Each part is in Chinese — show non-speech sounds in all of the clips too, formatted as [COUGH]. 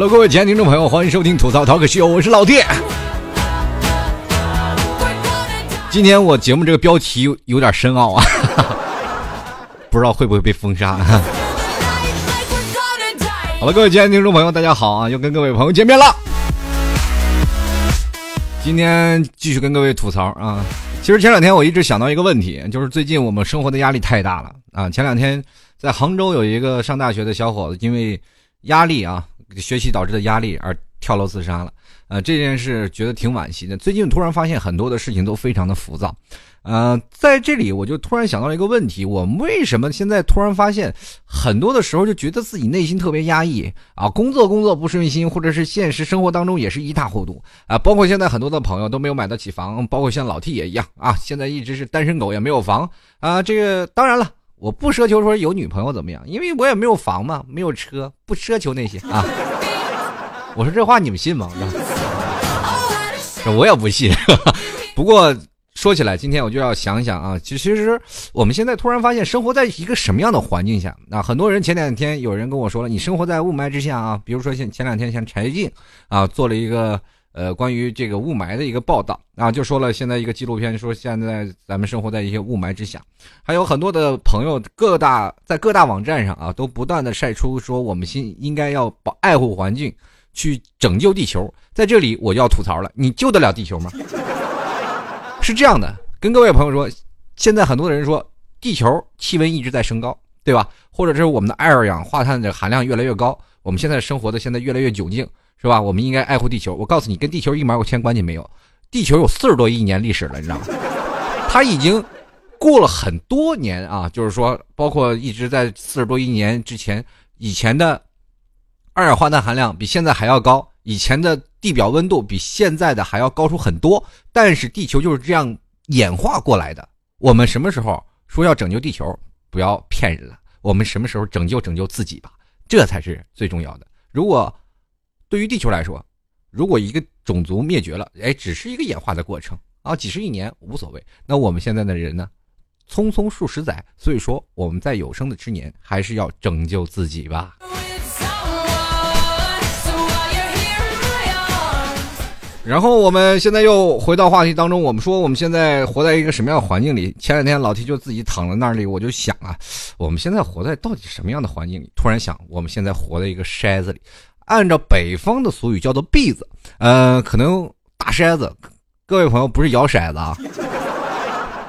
Hello，各位亲爱的听众朋友，欢迎收听吐槽 Talk Show，我是老弟。今天我节目这个标题有有点深奥啊，[LAUGHS] 不知道会不会被封杀。好了，各位亲爱的听众朋友，大家好啊，又跟各位朋友见面了。今天继续跟各位吐槽啊。其实前两天我一直想到一个问题，就是最近我们生活的压力太大了啊。前两天在杭州有一个上大学的小伙子，因为压力啊，学习导致的压力而跳楼自杀了。呃，这件事觉得挺惋惜的。最近突然发现很多的事情都非常的浮躁，呃，在这里我就突然想到一个问题：我们为什么现在突然发现很多的时候就觉得自己内心特别压抑啊？工作工作不顺心，或者是现实生活当中也是一塌糊涂啊？包括现在很多的朋友都没有买得起房，包括像老 T 也一样啊，现在一直是单身狗，也没有房啊。这个当然了，我不奢求说有女朋友怎么样，因为我也没有房嘛，没有车，不奢求那些啊。[LAUGHS] 我说这话你们信吗？我也不信，[LAUGHS] 不过说起来，今天我就要想想啊，其实我们现在突然发现生活在一个什么样的环境下啊？很多人前两天有人跟我说了，你生活在雾霾之下啊，比如说像前两天像柴静啊做了一个呃关于这个雾霾的一个报道啊，就说了现在一个纪录片说现在咱们生活在一些雾霾之下，还有很多的朋友各大在各大网站上啊都不断的晒出说我们新应该要保爱护环境。去拯救地球，在这里我就要吐槽了，你救得了地球吗？[LAUGHS] 是这样的，跟各位朋友说，现在很多人说地球气温一直在升高，对吧？或者是我们的二氧化碳的含量越来越高，我们现在生活的现在越来越窘境，是吧？我们应该爱护地球。我告诉你，跟地球一毛钱关系没有。地球有四十多亿年历史了，你知道吗？它已经过了很多年啊，就是说，包括一直在四十多亿年之前以前的。二氧化碳含量比现在还要高，以前的地表温度比现在的还要高出很多，但是地球就是这样演化过来的。我们什么时候说要拯救地球？不要骗人了，我们什么时候拯救拯救自己吧，这才是最重要的。如果对于地球来说，如果一个种族灭绝了，哎，只是一个演化的过程啊，几十亿年无所谓。那我们现在的人呢，匆匆数十载，所以说我们在有生的之年还是要拯救自己吧。然后我们现在又回到话题当中，我们说我们现在活在一个什么样的环境里？前两天老 T 就自己躺在那里，我就想啊，我们现在活在到底什么样的环境里？突然想，我们现在活在一个筛子里，按照北方的俗语叫做“篦子”，呃，可能大筛子。各位朋友，不是摇骰子啊，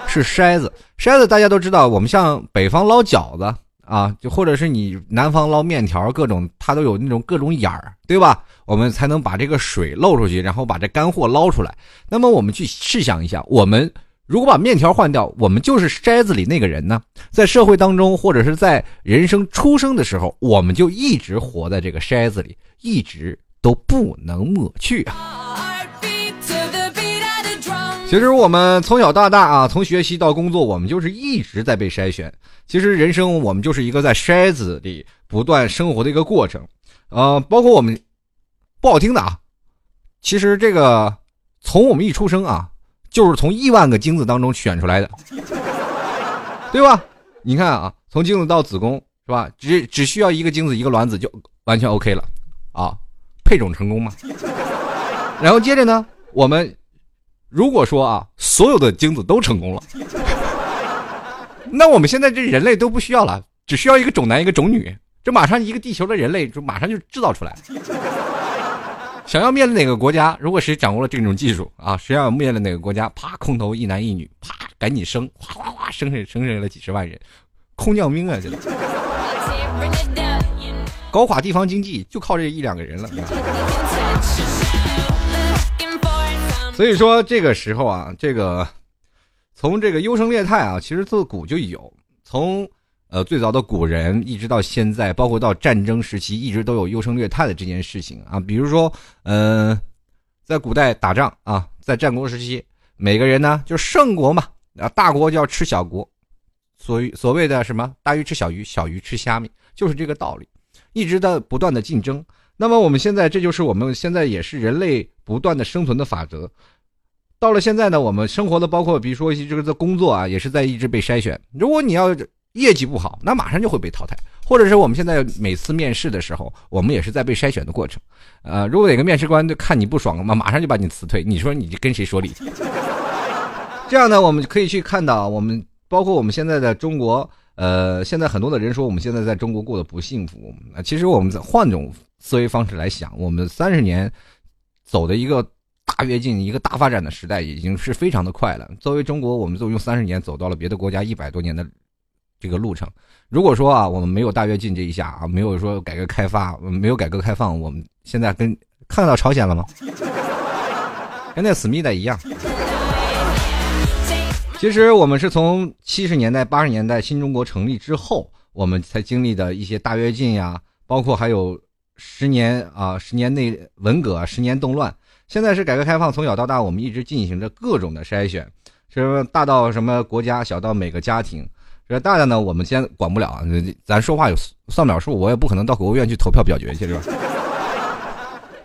是筛子。筛子大家都知道，我们像北方捞饺子。啊，就或者是你南方捞面条，各种它都有那种各种眼儿，对吧？我们才能把这个水漏出去，然后把这干货捞出来。那么我们去试想一下，我们如果把面条换掉，我们就是筛子里那个人呢？在社会当中，或者是在人生出生的时候，我们就一直活在这个筛子里，一直都不能抹去啊。其实我们从小到大啊，从学习到工作，我们就是一直在被筛选。其实人生我们就是一个在筛子里不断生活的一个过程。呃，包括我们不好听的啊，其实这个从我们一出生啊，就是从亿万个精子当中选出来的，对吧？你看啊，从精子到子宫是吧？只只需要一个精子一个卵子就完全 OK 了啊，配种成功嘛。然后接着呢，我们。如果说啊，所有的精子都成功了，那我们现在这人类都不需要了，只需要一个种男一个种女，这马上一个地球的人类就马上就制造出来。想要灭了哪个国家，如果谁掌握了这种技术啊，谁要灭了哪个国家，啪空投一男一女，啪赶紧生，哗哗哗生生生了几十万人，空降兵啊，这搞垮地方经济就靠这一两个人了。所以说这个时候啊，这个从这个优胜劣汰啊，其实自古就有。从呃最早的古人一直到现在，包括到战争时期，一直都有优胜劣汰的这件事情啊。比如说，嗯，在古代打仗啊，在战国时期，每个人呢就是胜国嘛啊，大国就要吃小国，所以所谓的什么大鱼吃小鱼，小鱼吃虾米，就是这个道理，一直在不断的竞争。那么我们现在，这就是我们现在也是人类不断的生存的法则。到了现在呢，我们生活的包括，比如说这个的工作啊，也是在一直被筛选。如果你要业绩不好，那马上就会被淘汰。或者是我们现在每次面试的时候，我们也是在被筛选的过程。呃，如果哪个面试官就看你不爽嘛，马上就把你辞退。你说你跟谁说理？这样呢，我们可以去看到，我们包括我们现在的中国，呃，现在很多的人说我们现在在中国过得不幸福。其实我们换种思维方式来想，我们三十年走的一个大跃进、一个大发展的时代，已经是非常的快了。作为中国，我们都用三十年走到了别的国家一百多年的这个路程。如果说啊，我们没有大跃进这一下啊，没有说改革开发，没有改革开放，我们现在跟看到朝鲜了吗？[LAUGHS] 跟那思密达一样。其实我们是从七十年代、八十年代新中国成立之后，我们才经历的一些大跃进呀，包括还有十年啊，十年内文革，十年动乱。现在是改革开放，从小到大，我们一直进行着各种的筛选，什么大到什么国家，小到每个家庭。这大的呢，我们先管不了，[LAUGHS] 咱说话有算不了数，我也不可能到国务院去投票表决去，是吧？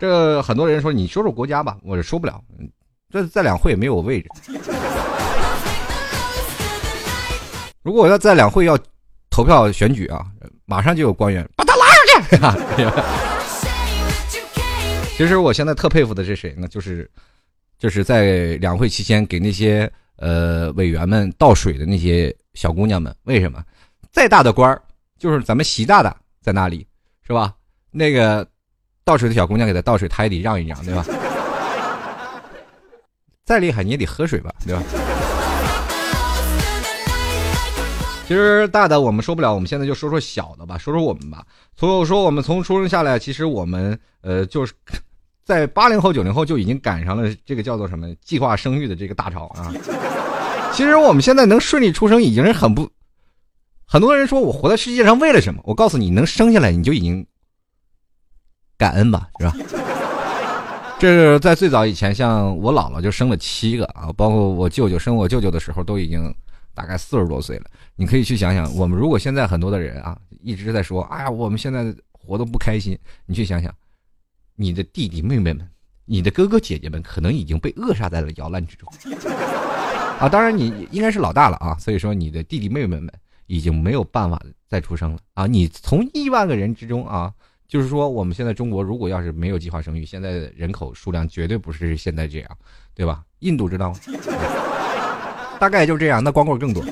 这很多人说，你说说国家吧，我是说不了，这在两会也没有位置。[LAUGHS] 如果我要在两会要投票选举啊，马上就有官员把他拉上去。[LAUGHS] 其实我现在特佩服的是谁呢？就是，就是在两会期间给那些呃委员们倒水的那些。小姑娘们，为什么再大的官儿，就是咱们习大大在那里，是吧？那个倒水的小姑娘给他倒水，他也得让一让，对吧？再厉害你也得喝水吧，对吧？其实大的我们说不了，我们现在就说说小的吧，说说我们吧。所以说我们从出生下来，其实我们呃就是在八零后、九零后就已经赶上了这个叫做什么计划生育的这个大潮啊。其实我们现在能顺利出生已经是很不，很多人说我活在世界上为了什么？我告诉你，能生下来你就已经感恩吧，是吧？这是在最早以前，像我姥姥就生了七个啊，包括我舅舅生我舅舅的时候都已经大概四十多岁了。你可以去想想，我们如果现在很多的人啊一直在说，哎呀，我们现在活得不开心，你去想想，你的弟弟妹妹们，你的哥哥姐姐们可能已经被扼杀在了摇篮之中。[LAUGHS] 啊，当然你应该是老大了啊，所以说你的弟弟妹妹们已经没有办法再出生了啊。你从亿万个人之中啊，就是说我们现在中国如果要是没有计划生育，现在的人口数量绝对不是现在这样，对吧？印度知道吗？[LAUGHS] 大概就这样，那光棍更多。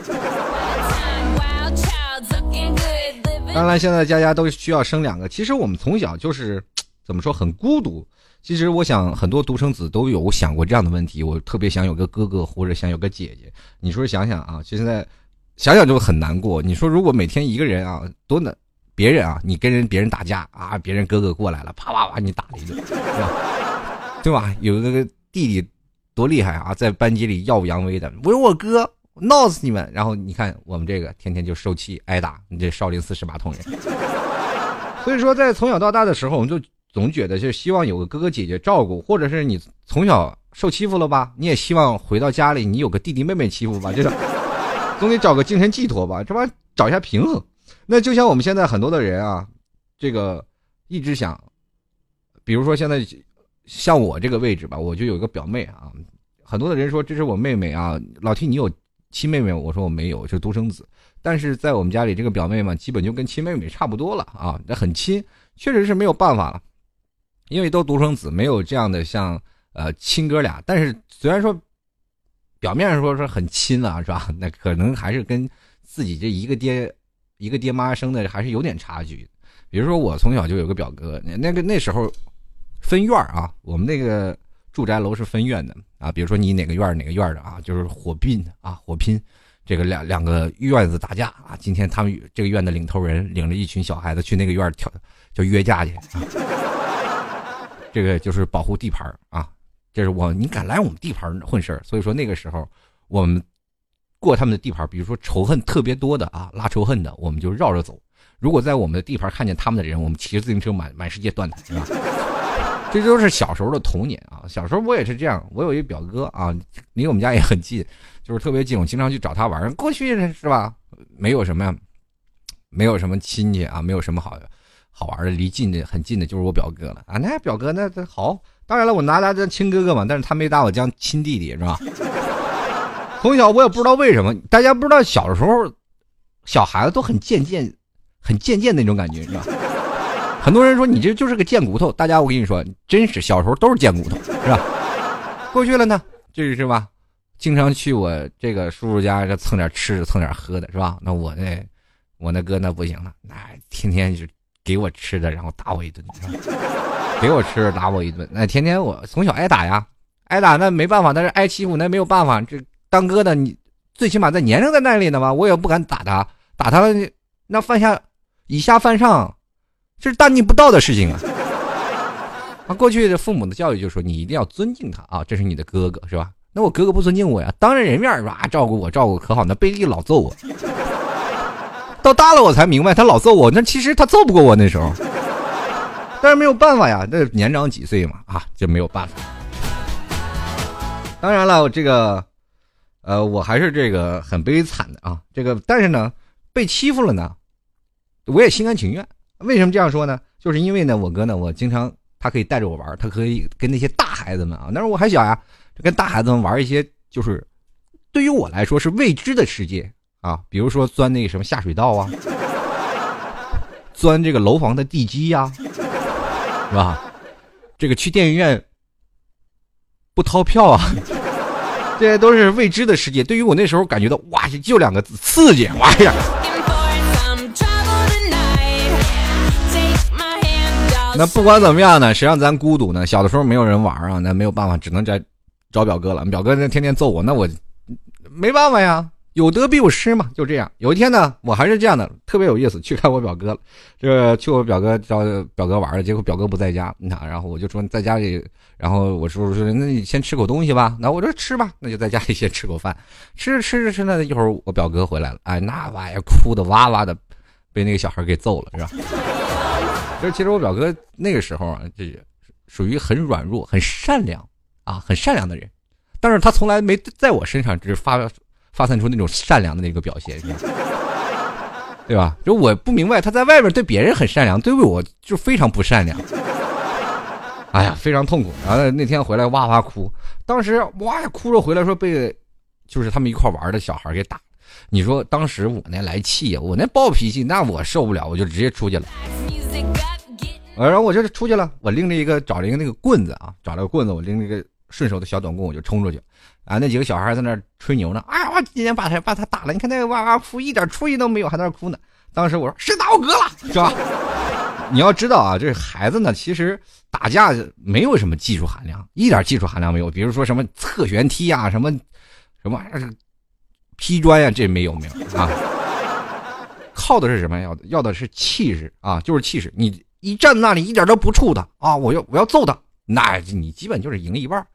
当然，现在家家都需要生两个。其实我们从小就是怎么说很孤独。其实我想，很多独生子都有想过这样的问题。我特别想有个哥哥，或者想有个姐姐。你说想想啊，现在想想就很难过。你说如果每天一个人啊，多难，别人啊，你跟人别人打架啊，别人哥哥过来了，啪啪啪你打了一顿，[LAUGHS] 对吧？有个弟弟多厉害啊，在班级里耀武扬威的，我有我哥，闹死你们。然后你看我们这个天天就受气挨打，你这少林寺十八铜人。[LAUGHS] 所以说，在从小到大的时候，我们就。总觉得就希望有个哥哥姐姐照顾，或者是你从小受欺负了吧，你也希望回到家里你有个弟弟妹妹欺负吧，就是 [LAUGHS] 总得找个精神寄托吧，这玩意找一下平衡。那就像我们现在很多的人啊，这个一直想，比如说现在像我这个位置吧，我就有一个表妹啊，很多的人说这是我妹妹啊，老提你有亲妹妹，我说我没有，是独生子。但是在我们家里这个表妹嘛，基本就跟亲妹妹差不多了啊，那很亲，确实是没有办法了。因为都独生子，没有这样的像呃亲哥俩。但是虽然说表面上说是很亲啊，是吧？那可能还是跟自己这一个爹一个爹妈生的还是有点差距。比如说我从小就有个表哥，那个那时候分院啊，我们那个住宅楼是分院的啊。比如说你哪个院哪个院的啊，就是火拼啊，火拼，这个两两个院子打架啊。今天他们这个院的领头人领着一群小孩子去那个院跳，就约架去啊。这个就是保护地盘啊，这是我你敢来我们地盘混事儿，所以说那个时候我们过他们的地盘，比如说仇恨特别多的啊，拉仇恨的，我们就绕着走。如果在我们的地盘看见他们的人，我们骑着自行车满满世界断他，[LAUGHS] 是吧？这都是小时候的童年啊。小时候我也是这样，我有一表哥啊，离我们家也很近，就是特别近，我经常去找他玩。过去是吧？没有什么呀，没有什么亲戚啊，没有什么好的。好玩的，离近的很近的，就是我表哥了啊！那表哥那这好，当然了，我拿他当亲哥哥嘛，但是他没拿我当亲弟弟，是吧？[LAUGHS] 从小我也不知道为什么，大家不知道小时候小孩子都很贱贱，很贱贱那种感觉，是吧很多人说你这就是个贱骨头，大家我跟你说，真是小时候都是贱骨头，是吧？过去了呢，这是吧？经常去我这个叔叔家，蹭点吃的，蹭点喝的，是吧？那我那，我那哥那不行了，那天天就给我吃的，然后打我一顿，[LAUGHS] 给我吃的打我一顿，那天天我从小挨打呀，挨打那没办法，但是挨欺负那没有办法，这当哥的你最起码在年龄在那里呢嘛，我也不敢打他，打他那犯下以下犯上。这是大逆不道的事情啊！[LAUGHS] 啊，过去的父母的教育就说你一定要尊敬他啊，这是你的哥哥是吧？那我哥哥不尊敬我呀，当着人面是吧？照顾我，照顾可好？那背地老揍我。到大了我才明白，他老揍我，那其实他揍不过我那时候。[LAUGHS] 但是没有办法呀，那年长几岁嘛啊，就没有办法。当然了，这个，呃，我还是这个很悲惨的啊。这个，但是呢，被欺负了呢，我也心甘情愿。为什么这样说呢？就是因为呢，我哥呢，我经常他可以带着我玩，他可以跟那些大孩子们啊，那时候我还小呀，跟大孩子们玩一些，就是对于我来说是未知的世界啊，比如说钻那个什么下水道啊，钻这个楼房的地基呀，是吧？这个去电影院不掏票啊，这些都是未知的世界。对于我那时候感觉到，哇，就两个字，刺激，哇呀！那不管怎么样呢，谁让咱孤独呢？小的时候没有人玩啊，那没有办法，只能在找表哥了。表哥那天天揍我，那我没办法呀，有得必有失嘛，就这样。有一天呢，我还是这样的，特别有意思，去看我表哥了。这去我表哥找表哥玩了，结果表哥不在家，你看，然后我就说在家里，然后我叔叔说，那你先吃口东西吧。那我说吃吧，那就在家里先吃口饭。吃着吃着吃着，一会儿我表哥回来了，哎，那玩意儿哭的哇哇的，被那个小孩给揍了，是吧？[LAUGHS] 就其实我表哥那个时候啊，这属于很软弱、很善良啊，很善良的人，但是他从来没在我身上只是发发散出那种善良的那个表现，[LAUGHS] 对吧？就我不明白，他在外面对别人很善良，对我就非常不善良。哎呀，非常痛苦。然后那天回来哇哇哭，当时哇哭着回来，说被就是他们一块玩的小孩给打。你说当时我那来气呀，我那暴脾气，那我受不了，我就直接出去了。然后我就出去了，我拎着一个找了一个那个棍子啊，找了个棍子，我拎着一个顺手的小短棍，我就冲出去。啊，那几个小孩在那吹牛呢，哎呀，我今天把他把他打了，你看那个哇哇哭，一点出息都没有，还在那哭呢。当时我说谁打我哥了，是吧？[LAUGHS] 你要知道啊，这孩子呢，其实打架没有什么技术含量，一点技术含量没有。比如说什么侧旋踢啊，什么什么劈砖呀，这没有没有啊。靠的是什么？要要的是气势啊，就是气势。你。一站那里一点都不怵他啊！我要我要揍他，那你基本就是赢一半。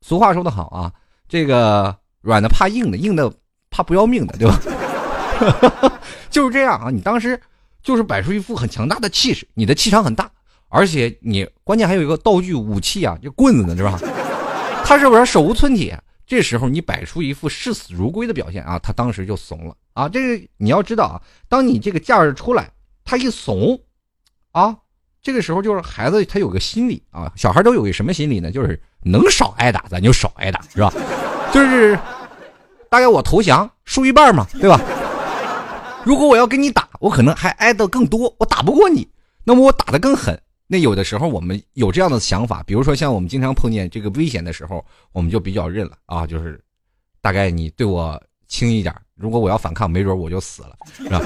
俗话说得好啊，这个软的怕硬的，硬的怕不要命的，对吧？[LAUGHS] 就是这样啊！你当时就是摆出一副很强大的气势，你的气场很大，而且你关键还有一个道具武器啊，就棍子呢，是吧？[LAUGHS] 他是不是手无寸铁？这时候你摆出一副视死如归的表现啊，他当时就怂了啊！这个你要知道啊，当你这个架势出来，他一怂。啊，这个时候就是孩子他有个心理啊，小孩都有个什么心理呢？就是能少挨打咱就少挨打，是吧？[LAUGHS] 就是大概我投降输一半嘛，对吧？如果我要跟你打，我可能还挨得更多，我打不过你，那么我打得更狠。那有的时候我们有这样的想法，比如说像我们经常碰见这个危险的时候，我们就比较认了啊，就是大概你对我轻一点，如果我要反抗，没准我就死了，是吧？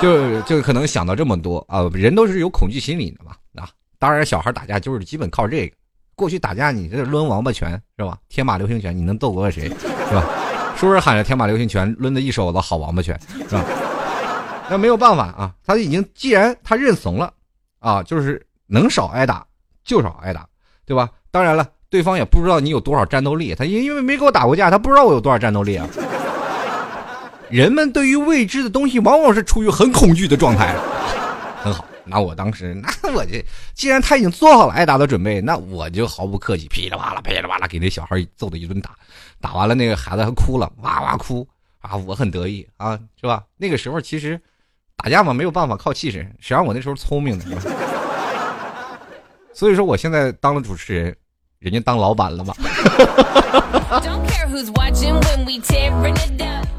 就就可能想到这么多啊，人都是有恐惧心理的嘛啊！当然，小孩打架就是基本靠这个。过去打架，你这抡王八拳是吧？天马流星拳，你能斗过谁是吧？是不是喊着天马流星拳，抡的一手的好王八拳是吧？那没有办法啊，他已经既然他认怂了啊，就是能少挨打就少挨打，对吧？当然了，对方也不知道你有多少战斗力，他因因为没跟我打过架，他不知道我有多少战斗力啊。人们对于未知的东西，往往是处于很恐惧的状态。很好，那我当时，那我这既然他已经做好了挨打的准备，那我就毫不客气，噼里啪啦，噼里啪啦，给那小孩揍的一顿打。打完了，那个孩子还哭了，哇哇哭啊！我很得意啊，是吧？那个时候其实打架嘛，没有办法靠气势，谁让我那时候聪明呢？[LAUGHS] 所以说，我现在当了主持人，人家当老板了嘛。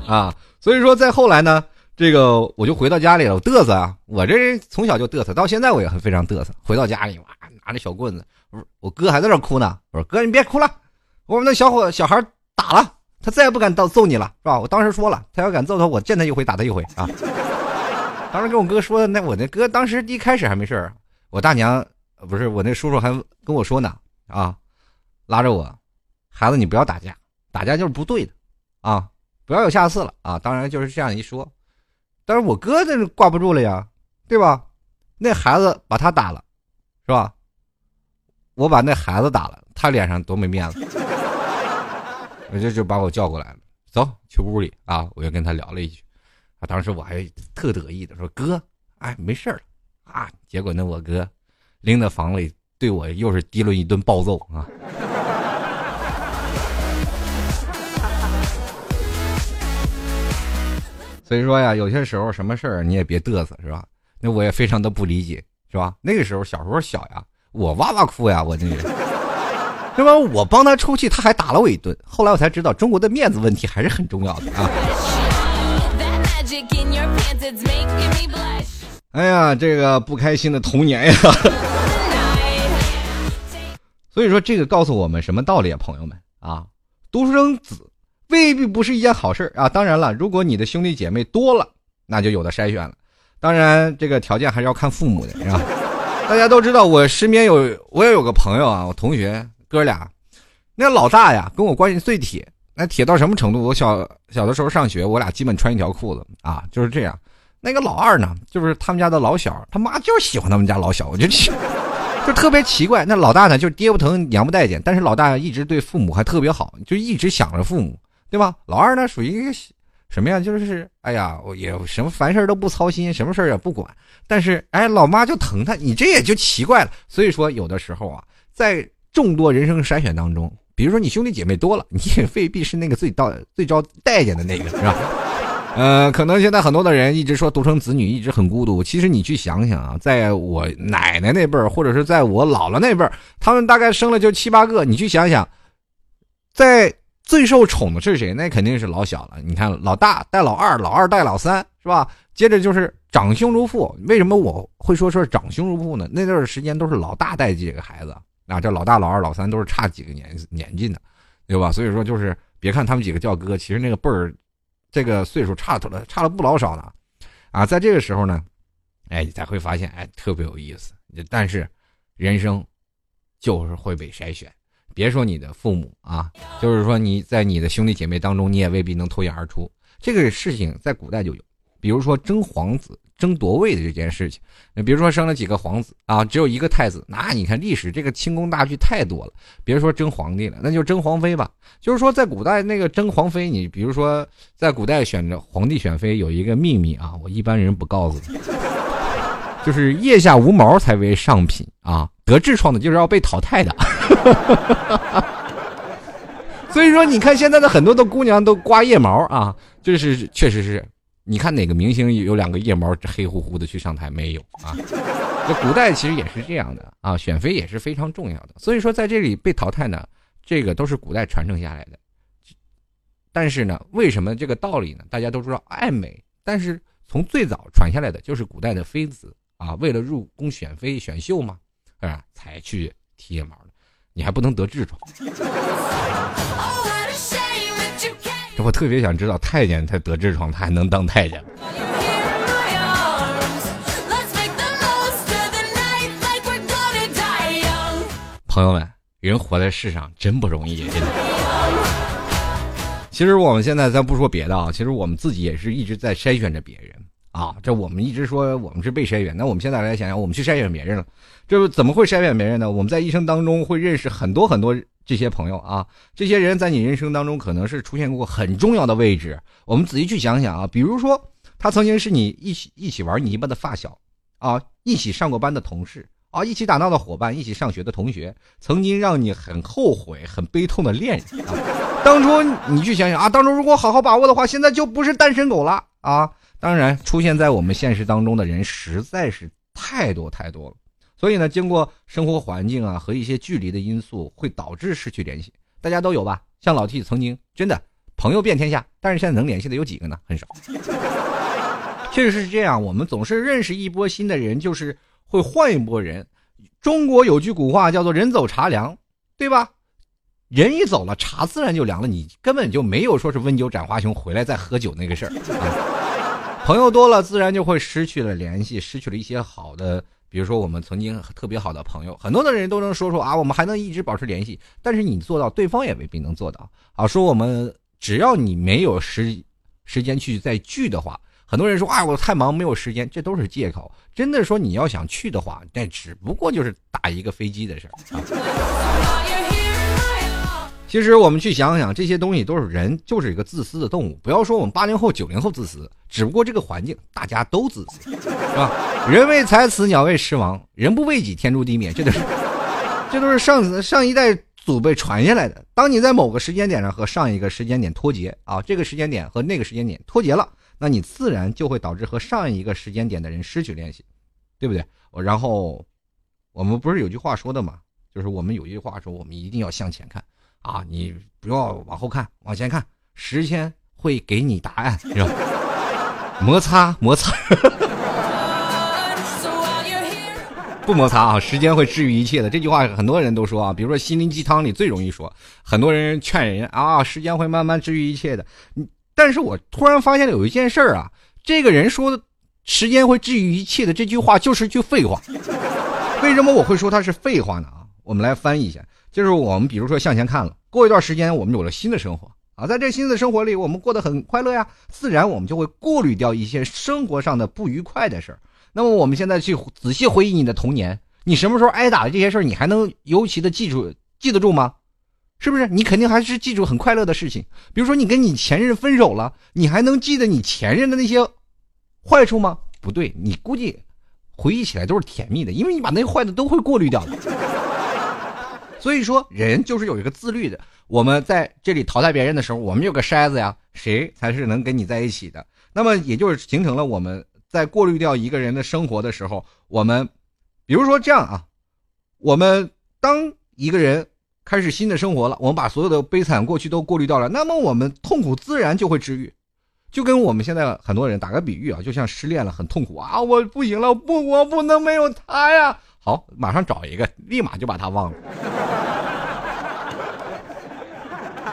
啊。所以说，在后来呢，这个我就回到家里了，我嘚瑟啊！我这人从小就嘚瑟，到现在我也很非常嘚瑟。回到家里，哇，拿着小棍子，我我哥还在那哭呢。我说哥，你别哭了，我们那小伙小孩打了，他再也不敢到揍你了，是吧？我当时说了，他要敢揍他，我见他一回打他一回啊。[LAUGHS] 当时跟我哥说的，那我那哥当时一开始还没事儿我大娘不是我那叔叔还跟我说呢啊，拉着我，孩子你不要打架，打架就是不对的啊，不要有下次了啊。当然就是这样一说。但是我哥这挂不住了呀，对吧？那孩子把他打了，是吧？我把那孩子打了，他脸上多没面子。[LAUGHS] 我就就把我叫过来了，走去屋里啊！我就跟他聊了一句，啊，当时我还特得意的说：“哥，哎，没事了啊。”结果呢，我哥拎到房里对我又是滴了一顿暴揍啊。所以说呀，有些时候什么事儿你也别嘚瑟，是吧？那我也非常的不理解，是吧？那个时候小时候小呀，我哇哇哭呀，我这个，[LAUGHS] 是吧？我帮他出气，他还打了我一顿。后来我才知道，中国的面子问题还是很重要的啊。哎呀，这个不开心的童年呀。[LAUGHS] 所以说，这个告诉我们什么道理啊，朋友们啊？独生子。未必不是一件好事啊！当然了，如果你的兄弟姐妹多了，那就有的筛选了。当然，这个条件还是要看父母的，是吧？[LAUGHS] 大家都知道，我身边有我也有个朋友啊，我同学哥俩，那老大呀跟我关系最铁，那铁到什么程度？我小小的时候上学，我俩基本穿一条裤子啊，就是这样。那个老二呢，就是他们家的老小，他妈就是喜欢他们家老小，我就就特别奇怪。那老大呢，就是爹不疼娘不待见，但是老大一直对父母还特别好，就一直想着父母。对吧？老二呢，属于一个什么呀？就是哎呀，我也什么凡事都不操心，什么事儿也不管。但是哎，老妈就疼他，你这也就奇怪了。所以说，有的时候啊，在众多人生筛选当中，比如说你兄弟姐妹多了，你也未必是那个最到最招待见的那个，是吧？[LAUGHS] 呃，可能现在很多的人一直说独生子女一直很孤独。其实你去想想啊，在我奶奶那辈儿，或者是在我姥姥那辈儿，他们大概生了就七八个。你去想想，在。最受宠的是谁？那肯定是老小了。你看，老大带老二，老二带老三，是吧？接着就是长兄如父。为什么我会说说长兄如父呢？那段时间都是老大带几个孩子啊，这老大、老二、老三都是差几个年年纪的，对吧？所以说，就是别看他们几个叫哥，其实那个辈儿，这个岁数差了，差了不老少呢。啊，在这个时候呢，哎，你才会发现，哎，特别有意思。但是，人生就是会被筛选。别说你的父母啊，就是说你在你的兄弟姐妹当中，你也未必能脱颖而出。这个事情在古代就有，比如说争皇子、争夺位的这件事情。那比如说生了几个皇子啊，只有一个太子，那你看历史这个清宫大剧太多了。别说争皇帝了，那就争皇妃吧。就是说在古代那个争皇妃，你比如说在古代选着皇帝选妃有一个秘密啊，我一般人不告诉你，[LAUGHS] 就是腋下无毛才为上品啊，得痔疮的就是要被淘汰的。[LAUGHS] 所以说，你看现在的很多的姑娘都刮腋毛啊，就是确实是。你看哪个明星有两个腋毛黑乎乎的去上台没有啊？这古代其实也是这样的啊，选妃也是非常重要的。所以说，在这里被淘汰呢，这个都是古代传承下来的。但是呢，为什么这个道理呢？大家都知道爱美，但是从最早传下来的就是古代的妃子啊，为了入宫选妃选秀嘛，啊，才去剃腋毛的。你还不能得痔疮，这我特别想知道太监他得痔疮他还能当太监？朋友们，人活在世上真不容易，真的。其实我们现在咱不说别的啊，其实我们自己也是一直在筛选着别人。啊，这我们一直说我们是被筛选，那我们现在来想想，我们去筛选别人了，这怎么会筛选别人呢？我们在一生当中会认识很多很多这些朋友啊，这些人在你人生当中可能是出现过很重要的位置。我们仔细去想想啊，比如说他曾经是你一起一起玩泥巴的发小啊，一起上过班的同事啊，一起打闹的伙伴，一起上学的同学，曾经让你很后悔、很悲痛的恋人。啊。当初你去想想啊，当初如果好好把握的话，现在就不是单身狗了啊。当然，出现在我们现实当中的人实在是太多太多了，所以呢，经过生活环境啊和一些距离的因素，会导致失去联系。大家都有吧？像老 T 曾经真的朋友遍天下，但是现在能联系的有几个呢？很少。确实是这样。我们总是认识一波新的人，就是会换一波人。中国有句古话叫做“人走茶凉”，对吧？人一走了，茶自然就凉了。你根本就没有说是温酒斩华雄回来再喝酒那个事儿啊。朋友多了，自然就会失去了联系，失去了一些好的，比如说我们曾经特别好的朋友。很多的人都能说说啊，我们还能一直保持联系，但是你做到，对方也未必能做到。啊，说我们只要你没有时时间去再聚的话。很多人说啊，我太忙没有时间，这都是借口。真的说你要想去的话，那只不过就是打一个飞机的事儿。其实我们去想想，这些东西都是人，就是一个自私的动物。不要说我们八零后、九零后自私，只不过这个环境大家都自私，是吧？人为财死，鸟为食亡，人不为己，天诛地灭。这都是，这都是上上一代祖辈传下来的。当你在某个时间点上和上一个时间点脱节啊，这个时间点和那个时间点脱节了。那你自然就会导致和上一个时间点的人失去联系，对不对？然后，我们不是有句话说的嘛，就是我们有一句话说，我们一定要向前看啊，你不要往后看，往前看，时间会给你答案，是吧？摩擦摩擦，[LAUGHS] 不摩擦啊，时间会治愈一切的。这句话很多人都说啊，比如说心灵鸡汤里最容易说，很多人劝人啊，时间会慢慢治愈一切的，但是我突然发现了有一件事儿啊，这个人说的“时间会治愈一切”的这句话就是句废话。为什么我会说它是废话呢？啊，我们来翻译一下，就是我们比如说向前看了，过一段时间我们有了新的生活啊，在这新的生活里我们过得很快乐呀，自然我们就会过滤掉一些生活上的不愉快的事儿。那么我们现在去仔细回忆你的童年，你什么时候挨打的这些事儿，你还能尤其的记住记得住吗？是不是你肯定还是记住很快乐的事情？比如说你跟你前任分手了，你还能记得你前任的那些坏处吗？不对，你估计回忆起来都是甜蜜的，因为你把那些坏的都会过滤掉的。所以说，人就是有一个自律的。我们在这里淘汰别人的时候，我们有个筛子呀，谁才是能跟你在一起的？那么也就是形成了我们在过滤掉一个人的生活的时候，我们比如说这样啊，我们当一个人。开始新的生活了，我们把所有的悲惨过去都过滤掉了，那么我们痛苦自然就会治愈，就跟我们现在很多人打个比喻啊，就像失恋了很痛苦啊，我不行了，不，我不能没有他呀。好，马上找一个，立马就把他忘了，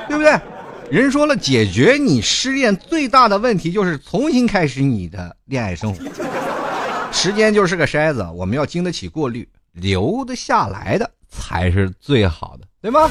对不对？人说了，解决你失恋最大的问题就是重新开始你的恋爱生活。时间就是个筛子，我们要经得起过滤，留得下来的才是最好的。对吗？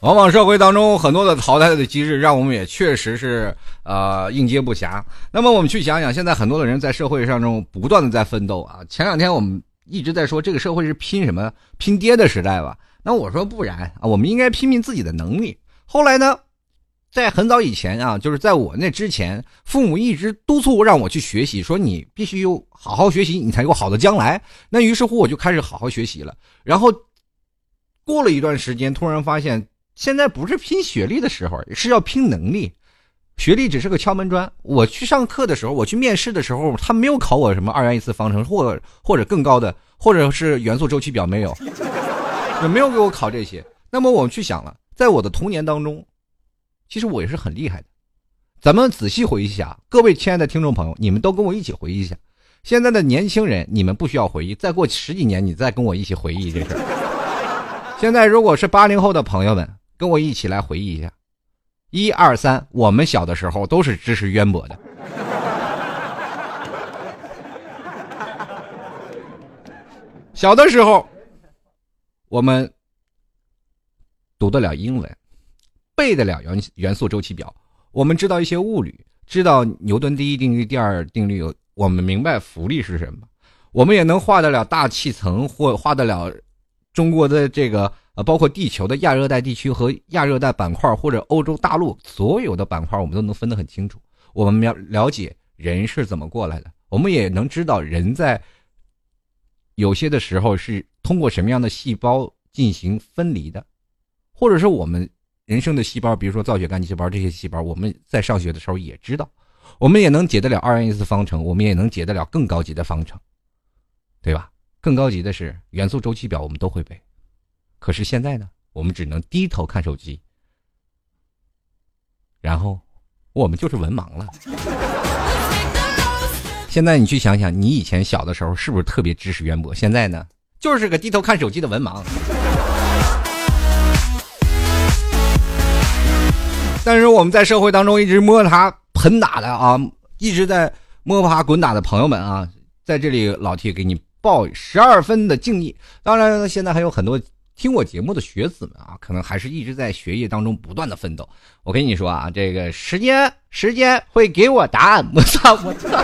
往往社会当中很多的淘汰的机制，让我们也确实是呃应接不暇。那么我们去想想，现在很多的人在社会上中不断的在奋斗啊。前两天我们一直在说这个社会是拼什么拼爹的时代吧？那我说不然啊，我们应该拼命自己的能力。后来呢？在很早以前啊，就是在我那之前，父母一直督促让我去学习，说你必须有好好学习，你才有好的将来。那于是乎，我就开始好好学习了。然后过了一段时间，突然发现现在不是拼学历的时候，是要拼能力。学历只是个敲门砖。我去上课的时候，我去面试的时候，他没有考我什么二元一次方程，或或者更高的，或者是元素周期表，没有，也没有给我考这些。那么我们去想了，在我的童年当中。其实我也是很厉害的，咱们仔细回忆一下，各位亲爱的听众朋友，你们都跟我一起回忆一下。现在的年轻人，你们不需要回忆，再过十几年，你再跟我一起回忆这事儿。现在如果是八零后的朋友们，跟我一起来回忆一下，一二三，我们小的时候都是知识渊博的。[LAUGHS] 小的时候，我们读得了英文。背得了元元素周期表，我们知道一些物理，知道牛顿第一定律、第二定律，我们明白浮力是什么，我们也能画得了大气层，或画得了中国的这个呃，包括地球的亚热带地区和亚热带板块，或者欧洲大陆所有的板块，我们都能分得很清楚。我们了了解人是怎么过来的，我们也能知道人在有些的时候是通过什么样的细胞进行分离的，或者是我们。人生的细胞，比如说造血干细胞这些细胞，我们在上学的时候也知道，我们也能解得了二元一次方程，我们也能解得了更高级的方程，对吧？更高级的是元素周期表，我们都会背。可是现在呢，我们只能低头看手机，然后我们就是文盲了。现在你去想想，你以前小的时候是不是特别知识渊博？现在呢，就是个低头看手机的文盲。但是我们在社会当中一直摸爬滚打的啊，一直在摸爬滚打的朋友们啊，在这里老铁给你报十二分的敬意。当然，现在还有很多听我节目的学子们啊，可能还是一直在学业当中不断的奋斗。我跟你说啊，这个时间时间会给我答案。我操我操！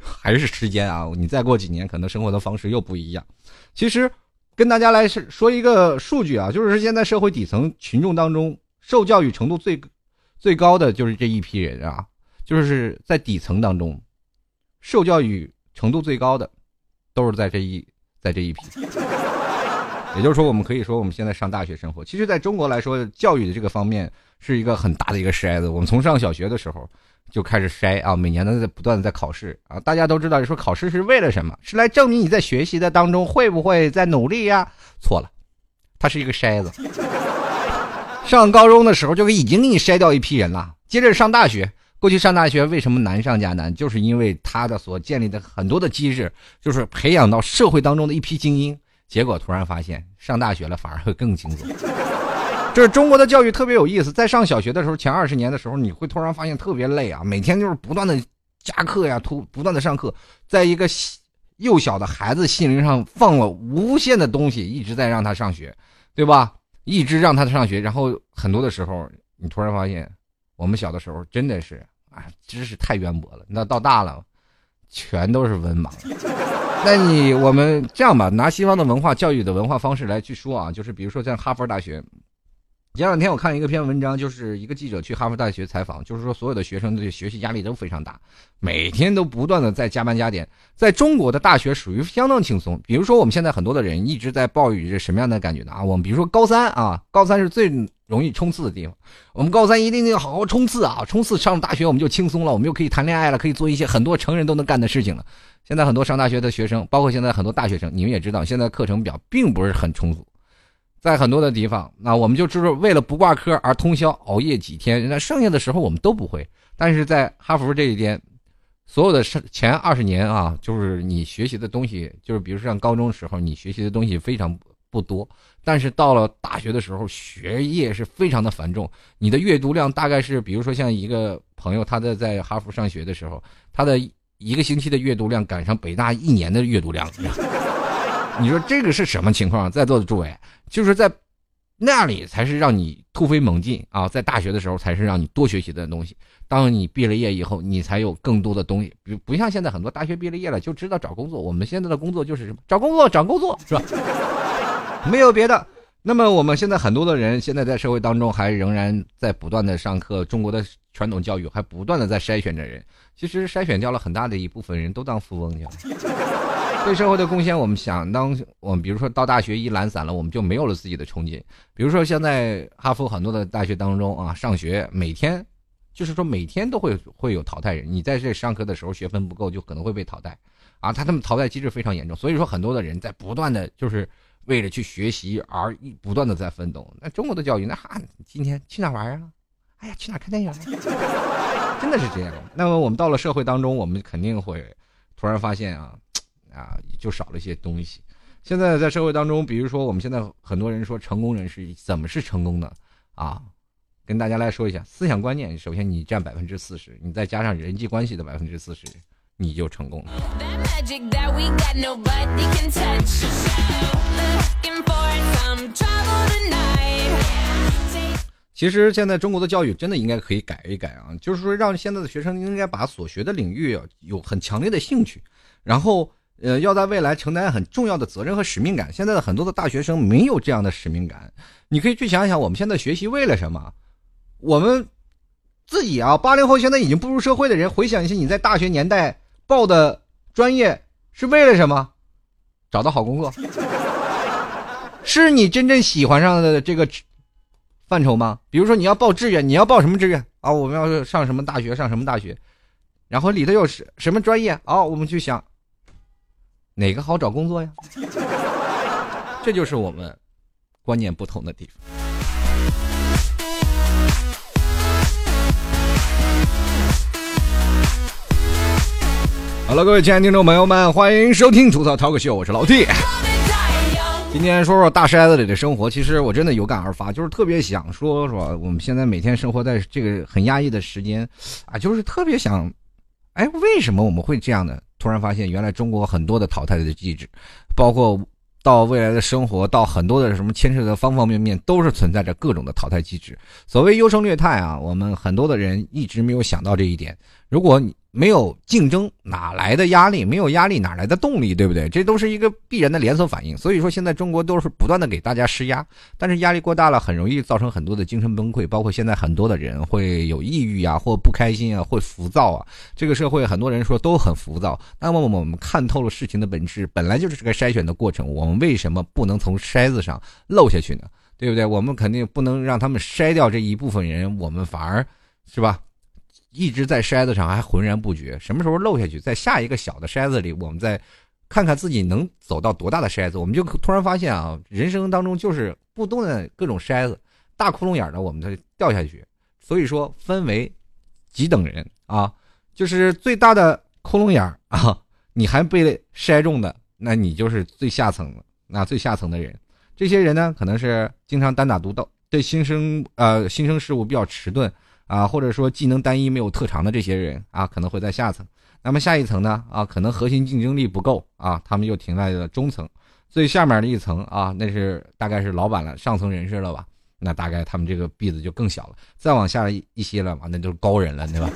还是时间啊，你再过几年，可能生活的方式又不一样。其实，跟大家来说一个数据啊，就是现在社会底层群众当中。受教育程度最最高的就是这一批人啊，就是在底层当中，受教育程度最高的，都是在这一在这一批。也就是说，我们可以说我们现在上大学生活，其实在中国来说，教育的这个方面是一个很大的一个筛子。我们从上小学的时候就开始筛啊，每年都在不断的在考试啊。大家都知道，说考试是为了什么？是来证明你在学习的当中会不会在努力呀？错了，它是一个筛子。上高中的时候就已经给你筛掉一批人了，接着上大学。过去上大学为什么难上加难？就是因为他的所建立的很多的机制，就是培养到社会当中的一批精英。结果突然发现上大学了反而会更轻松。这是中国的教育特别有意思。在上小学的时候，前二十年的时候，你会突然发现特别累啊，每天就是不断的加课呀，突不断的上课，在一个幼小的孩子心灵上放了无限的东西，一直在让他上学，对吧？一直让他上学，然后很多的时候，你突然发现，我们小的时候真的是啊，知识太渊博了。那到大了，全都是文盲。那你我们这样吧，拿西方的文化教育的文化方式来去说啊，就是比如说像哈佛大学。前两天我看一个篇文章，就是一个记者去哈佛大学采访，就是说所有的学生的学习压力都非常大，每天都不断的在加班加点。在中国的大学属于相当轻松，比如说我们现在很多的人一直在抱怨着什么样的感觉呢？啊，我们比如说高三啊，高三是最容易冲刺的地方，我们高三一定要好好冲刺啊，冲刺上了大学我们就轻松了，我们又可以谈恋爱了，可以做一些很多成人都能干的事情了。现在很多上大学的学生，包括现在很多大学生，你们也知道，现在课程表并不是很充足。在很多的地方，那我们就知道为了不挂科而通宵熬夜几天，那剩下的时候我们都不会。但是在哈佛这一边，所有的前二十年啊，就是你学习的东西，就是比如说像高中时候你学习的东西非常不多，但是到了大学的时候，学业是非常的繁重。你的阅读量大概是，比如说像一个朋友，他在在哈佛上学的时候，他的一个星期的阅读量赶上北大一年的阅读量。你说这个是什么情况？在座的诸位，就是在那里才是让你突飞猛进啊！在大学的时候才是让你多学习的东西。当你毕了业以后，你才有更多的东西。不不像现在很多大学毕了业了就知道找工作。我们现在的工作就是什么？找工作，找工作，是吧？[LAUGHS] 没有别的。那么我们现在很多的人现在在社会当中还仍然在不断的上课，中国的传统教育还不断的在筛选着人。其实筛选掉了很大的一部分人都当富翁去了。对社会的贡献，我们想当我们比如说到大学一懒散了，我们就没有了自己的憧憬。比如说现在哈佛很多的大学当中啊，上学每天就是说每天都会会有淘汰人。你在这上课的时候学分不够，就可能会被淘汰啊。他他们淘汰机制非常严重，所以说很多的人在不断的就是为了去学习而不断的在奋斗。那中国的教育，那哈，今天去哪玩啊？哎呀，去哪看电影？[LAUGHS] 真的是这样。那么我们到了社会当中，我们肯定会突然发现啊。啊，就少了一些东西。现在在社会当中，比如说我们现在很多人说成功人士怎么是成功的啊？跟大家来说一下思想观念。首先你占百分之四十，你再加上人际关系的百分之四十，你就成功了。其实现在中国的教育真的应该可以改一改啊，就是说让现在的学生应该把所学的领域有很强烈的兴趣，然后。呃，要在未来承担很重要的责任和使命感。现在的很多的大学生没有这样的使命感。你可以去想想，我们现在学习为了什么？我们自己啊，八零后现在已经步入社会的人，回想一下你在大学年代报的专业是为了什么？找到好工作，是你真正喜欢上的这个范畴吗？比如说你要报志愿，你要报什么志愿啊？我们要上什么大学？上什么大学？然后里头有什什么专业？哦，我们去想。哪个好找工作呀？[LAUGHS] 这就是我们观念不同的地方。好了，各位亲爱的听众朋友们，欢迎收听吐槽 talk 秀，我是老 T。今天说说大筛子里的生活，其实我真的有感而发，就是特别想说说我们现在每天生活在这个很压抑的时间，啊，就是特别想，哎，为什么我们会这样呢？突然发现，原来中国很多的淘汰的机制，包括到未来的生活，到很多的什么牵涉的方方面面，都是存在着各种的淘汰机制。所谓优胜劣汰啊，我们很多的人一直没有想到这一点。如果你没有竞争，哪来的压力？没有压力，哪来的动力？对不对？这都是一个必然的连锁反应。所以说，现在中国都是不断的给大家施压，但是压力过大了，很容易造成很多的精神崩溃。包括现在很多的人会有抑郁啊，或不开心啊，会浮躁啊。这个社会很多人说都很浮躁。那么我们看透了事情的本质，本来就是这个筛选的过程。我们为什么不能从筛子上漏下去呢？对不对？我们肯定不能让他们筛掉这一部分人，我们反而是吧？一直在筛子上还浑然不觉，什么时候漏下去，在下一个小的筛子里，我们再看看自己能走到多大的筛子，我们就突然发现啊，人生当中就是不断的各种筛子，大窟窿眼的我们才掉下去。所以说分为几等人啊，就是最大的窟窿眼啊，你还被筛中的，那你就是最下层的，那最下层的人。这些人呢，可能是经常单打独斗，对新生呃新生事物比较迟钝。啊，或者说技能单一没有特长的这些人啊，可能会在下层。那么下一层呢？啊，可能核心竞争力不够啊，他们又停在了中层。最下面的一层啊，那是大概是老板了，上层人士了吧？那大概他们这个币子就更小了。再往下一些了嘛，那就是高人了，对吧？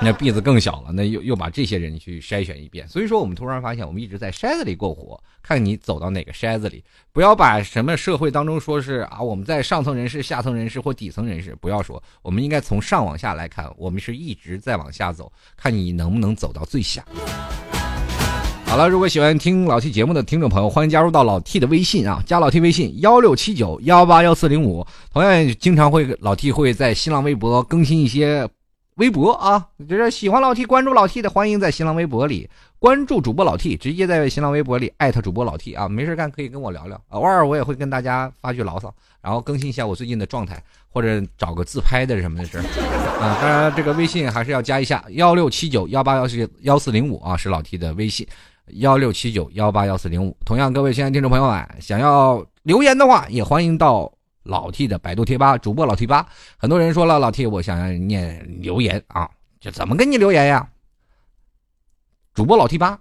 那篦子更小了，那又又把这些人去筛选一遍。所以说，我们突然发现，我们一直在筛子里过活，看你走到哪个筛子里。不要把什么社会当中说是啊，我们在上层人士、下层人士或底层人士，不要说，我们应该从上往下来看，我们是一直在往下走，看你能不能走到最下。好了，如果喜欢听老 T 节目的听众朋友，欢迎加入到老 T 的微信啊，加老 T 微信幺六七九幺八幺四零五。同样，经常会老 T 会在新浪微博更新一些。微博啊，就是喜欢老 T、关注老 T 的，欢迎在新浪微博里关注主播老 T，直接在新浪微博里艾特主播老 T 啊，没事干可以跟我聊聊，偶尔我也会跟大家发句牢骚，然后更新一下我最近的状态，或者找个自拍的什么的事啊。当然，这个微信还是要加一下幺六七九幺八幺四幺四零五啊，是老 T 的微信幺六七九幺八幺四零五。同样，各位亲爱的听众朋友们，想要留言的话，也欢迎到。老 T 的百度贴吧主播老 T 吧，很多人说了老 T，我想要念留言啊，这怎么跟你留言呀？主播老 T 吧，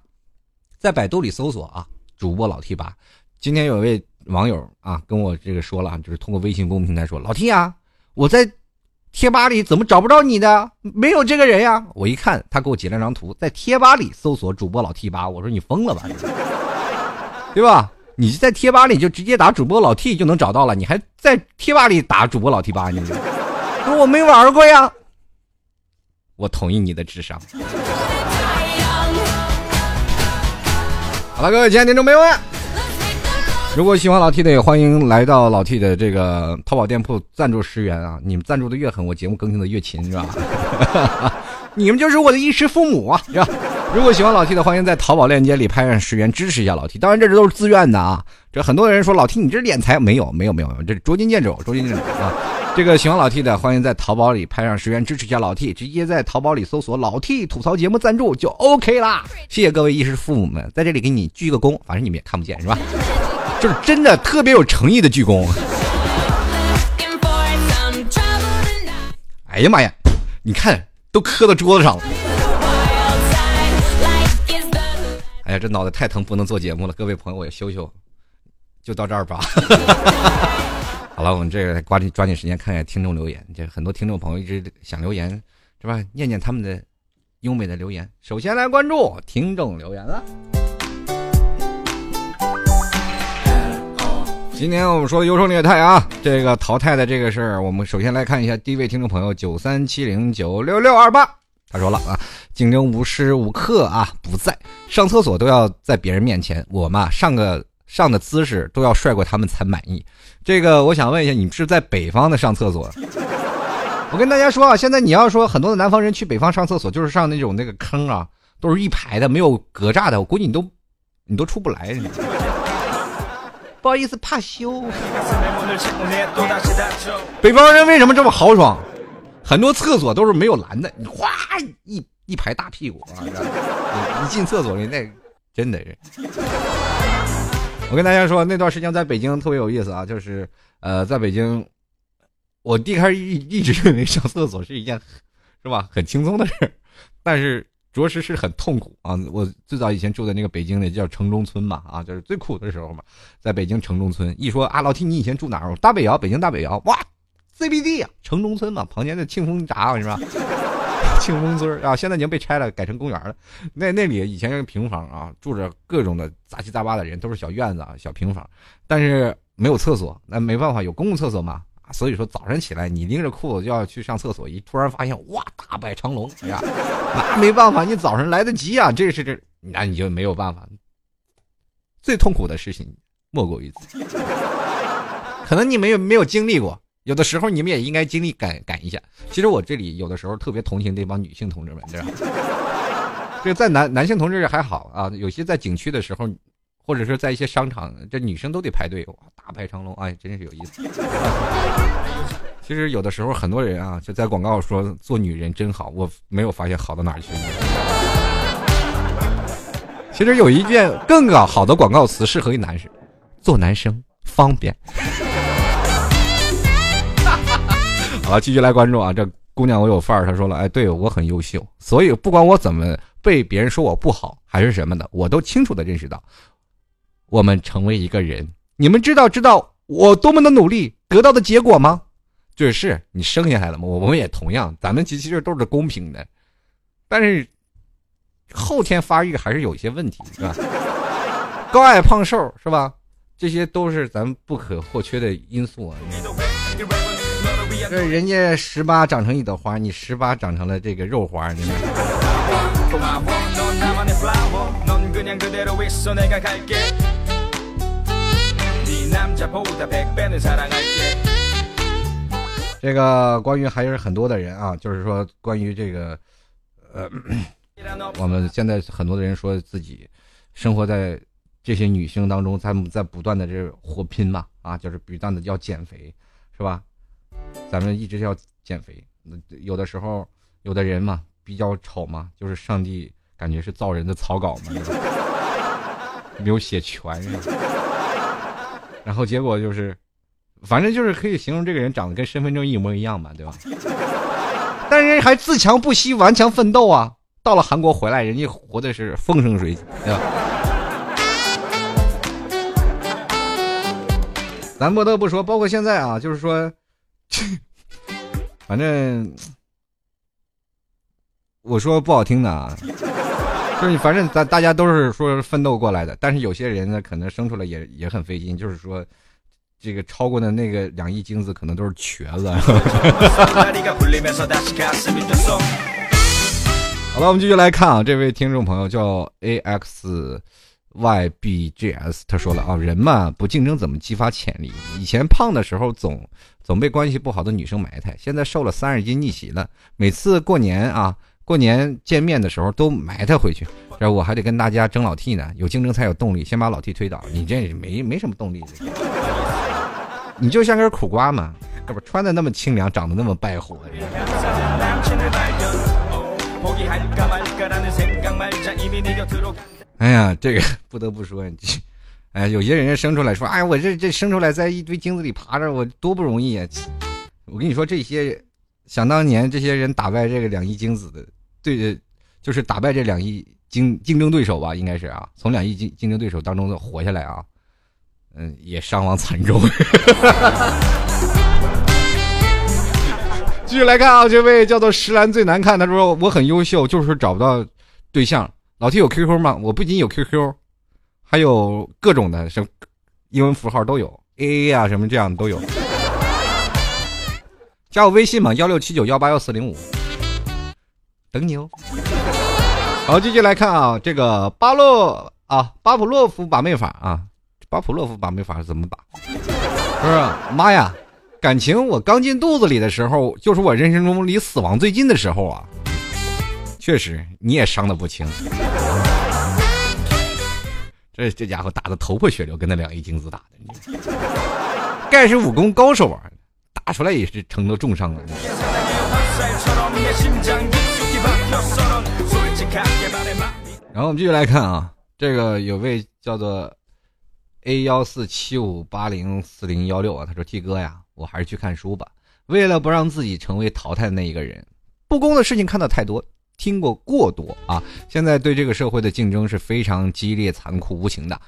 在百度里搜索啊，主播老 T 吧。今天有一位网友啊跟我这个说了，就是通过微信公众平台说，老 T 啊，我在贴吧里怎么找不着你的？没有这个人呀！我一看，他给我截了张图，在贴吧里搜索主播老 T 吧，我说你疯了吧？[LAUGHS] 对吧？你在贴吧里就直接打主播老 T 就能找到了，你还在贴吧里打主播老 T 吧？你说我没玩过呀？我同意你的智商。[LAUGHS] 好了，各位亲爱的听众朋友们，如果喜欢老 T 的，也欢迎来到老 T 的这个淘宝店铺赞助十元啊！你们赞助的越狠，我节目更新的越勤，是吧？[LAUGHS] 你们就是我的衣食父母啊，是吧？如果喜欢老 T 的，欢迎在淘宝链接里拍上十元支持一下老 T。当然，这都是自愿的啊。这很多人说老 T 你这敛财，没有没有没有，这是捉襟见肘，捉襟见肘啊。这个喜欢老 T 的，欢迎在淘宝里拍上十元支持一下老 T，直接在淘宝里搜索“老 T 吐槽节目赞助”就 OK 啦。谢谢各位衣食父母们，在这里给你鞠个躬，反正你们也看不见是吧？就是真的特别有诚意的鞠躬。哎呀妈呀，你看都磕到桌子上了。哎呀，这脑袋太疼，不能做节目了。各位朋友，我也休休，就到这儿吧。[LAUGHS] [LAUGHS] 好了，我们这个抓紧抓紧时间看看听众留言。这很多听众朋友一直想留言，是吧？念念他们的优美的留言。首先来关注听众留言了。今天我们说的优胜劣汰啊，这个淘汰的这个事儿，我们首先来看一下第一位听众朋友九三七零九六六二八，他说了啊。竞争无时无刻啊不在，上厕所都要在别人面前，我嘛上个上的姿势都要帅过他们才满意。这个我想问一下，你是在北方的上厕所？[LAUGHS] 我跟大家说啊，现在你要说很多的南方人去北方上厕所，就是上那种那个坑啊，都是一排的，没有隔栅的，我估计你都你都出不来。[LAUGHS] 不好意思，怕羞。北方人为什么这么豪爽？很多厕所都是没有栏的，你哗一一排大屁股啊！[LAUGHS] 一进厕所里那真的是。我跟大家说，那段时间在北京特别有意思啊，就是呃，在北京，我一开始一一直认为上厕所是一件是吧很轻松的事但是着实是很痛苦啊。我最早以前住在那个北京那叫城中村嘛啊，就是最苦的时候嘛，在北京城中村。一说啊，老提你以前住哪儿？大北窑，北京大北窑，哇，CBD 啊，城中村嘛，旁边的庆丰闸是吧？[LAUGHS] 庆丰村啊，现在已经被拆了，改成公园了。那那里以前是平房啊，住着各种的杂七杂八的人，都是小院子啊、小平房，但是没有厕所。那没办法，有公共厕所嘛。所以说早上起来，你拎着裤子就要去上厕所，一突然发现哇，大摆长龙，哎呀，那没办法，你早上来得及啊。这是这，那你就没有办法。最痛苦的事情莫过于此，[LAUGHS] 可能你没有没有经历过。有的时候你们也应该经历感感一下。其实我这里有的时候特别同情这帮女性同志们，对吧？[LAUGHS] 这在男男性同志还好啊，有些在景区的时候，或者是在一些商场，这女生都得排队，哇，大排长龙，哎，真是有意思。[LAUGHS] 其实有的时候很多人啊，就在广告说做女人真好，我没有发现好到哪去。其实有一件更好的广告词适合于男士，做男生方便。好，继续来关注啊！这姑娘我有范儿，她说了，哎，对我很优秀，所以不管我怎么被别人说我不好还是什么的，我都清楚的认识到，我们成为一个人，你们知道知道我多么的努力得到的结果吗？就是你生下来了嘛，我们也同样，咱们其实都是公平的，但是后天发育还是有一些问题，是吧？[LAUGHS] 高矮胖瘦是吧？这些都是咱们不可或缺的因素啊。这人家十八长成一朵花，你十八长成了这个肉花，你这个关于还是很多的人啊，就是说关于这个，呃，[COUGHS] 我们现在很多的人说自己生活在这些女性当中，在在不断的这火拼嘛，啊，就是不断的要减肥，是吧？咱们一直要减肥，有的时候有的人嘛比较丑嘛，就是上帝感觉是造人的草稿嘛，没有写全，然后结果就是，反正就是可以形容这个人长得跟身份证一模一样嘛，对吧？但是还自强不息，顽强奋斗啊！到了韩国回来，人家活的是风生水起，对吧？咱不得不说，包括现在啊，就是说。[LAUGHS] 反正我说不好听的啊，就是反正咱大家都是说奋斗过来的，但是有些人呢，可能生出来也也很费劲，就是说这个超过的那个两亿精子可能都是瘸子。[LAUGHS] 好了，我们继续来看啊，这位听众朋友叫 A X。ybgs，他说了啊，人嘛不竞争怎么激发潜力？以前胖的时候总总被关系不好的女生埋汰，现在瘦了三十斤逆袭了，每次过年啊过年见面的时候都埋汰回去，然后我还得跟大家争老 T 呢，有竞争才有动力，先把老 T 推倒，你这没没什么动力，你就像根苦瓜嘛，这不穿的那么清凉，长得那么败火。哎呀，这个 [LAUGHS] 不得不说你，哎，有些人生出来说，哎，我这这生出来在一堆精子里爬着，我多不容易啊！我跟你说，这些想当年这些人打败这个两亿精子的，对，就是打败这两亿竞竞争对手吧，应该是啊，从两亿竞竞争对手当中活下来啊，嗯，也伤亡惨重。[LAUGHS] 继续来看啊，这位叫做石兰最难看，他说我很优秀，就是找不到对象。老 T 有 QQ 吗？我不仅有 QQ，还有各种的什么英文符号都有，AA 啊什么这样都有。加我微信嘛，幺六七九幺八幺四零五，等你哦。好，继续来看啊，这个巴洛啊，巴普洛夫把妹法啊，巴普洛夫把妹法是怎么把？不是，妈呀，感情我刚进肚子里的时候，就是我人生中离死亡最近的时候啊。确实，你也伤的不轻。这这家伙打的头破血流，跟那两亿精子打的，盖是武功高手啊，打出来也是成了重伤了。然后我们继续来看啊，这个有位叫做 A 幺四七五八零四零幺六啊，他说：“T 哥呀，我还是去看书吧。为了不让自己成为淘汰的那一个人，不公的事情看的太多，听过过多啊。现在对这个社会的竞争是非常激烈、残酷、无情的。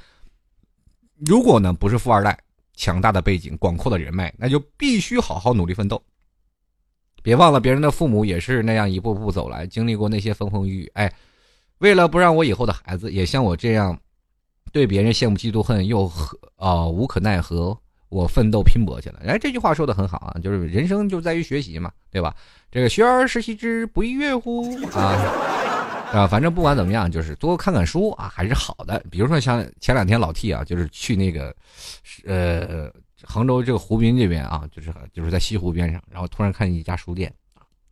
如果呢不是富二代、强大的背景、广阔的人脉，那就必须好好努力奋斗。别忘了，别人的父母也是那样一步步走来，经历过那些风风雨雨。哎。”为了不让我以后的孩子也像我这样，对别人羡慕嫉妒恨又何啊无可奈何，我奋斗拼搏去了。哎，这句话说的很好啊，就是人生就在于学习嘛，对吧？这个学而时习之，不亦乐乎啊？[LAUGHS] 啊，反正不管怎么样，就是多看看书啊，还是好的。比如说像前两天老 T 啊，就是去那个，呃，杭州这个湖滨这边啊，就是就是在西湖边上，然后突然看见一家书店，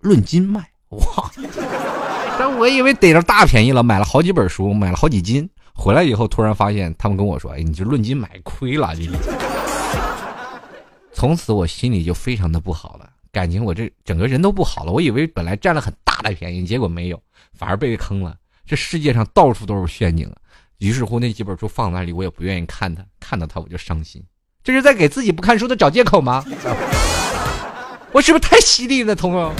论斤卖，哇！[LAUGHS] 但我以为逮着大便宜了，买了好几本书，买了好几斤。回来以后，突然发现他们跟我说：“哎，你这论斤买亏了。”你从此我心里就非常的不好了，感情我这整个人都不好了。我以为本来占了很大的便宜，结果没有，反而被坑了。这世界上到处都是陷阱啊！于是乎，那几本书放那里，我也不愿意看它，看到它我就伤心。这是在给自己不看书的找借口吗？[LAUGHS] 我是不是太犀利了，彤彤？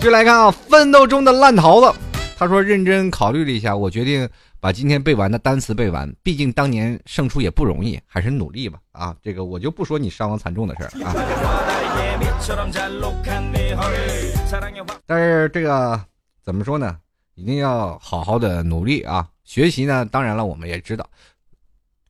就来看啊，奋斗中的烂桃子，他说认真考虑了一下，我决定把今天背完的单词背完。毕竟当年胜出也不容易，还是努力吧。啊，这个我就不说你伤亡惨重的事儿啊。但是这个怎么说呢？一定要好好的努力啊！学习呢，当然了，我们也知道。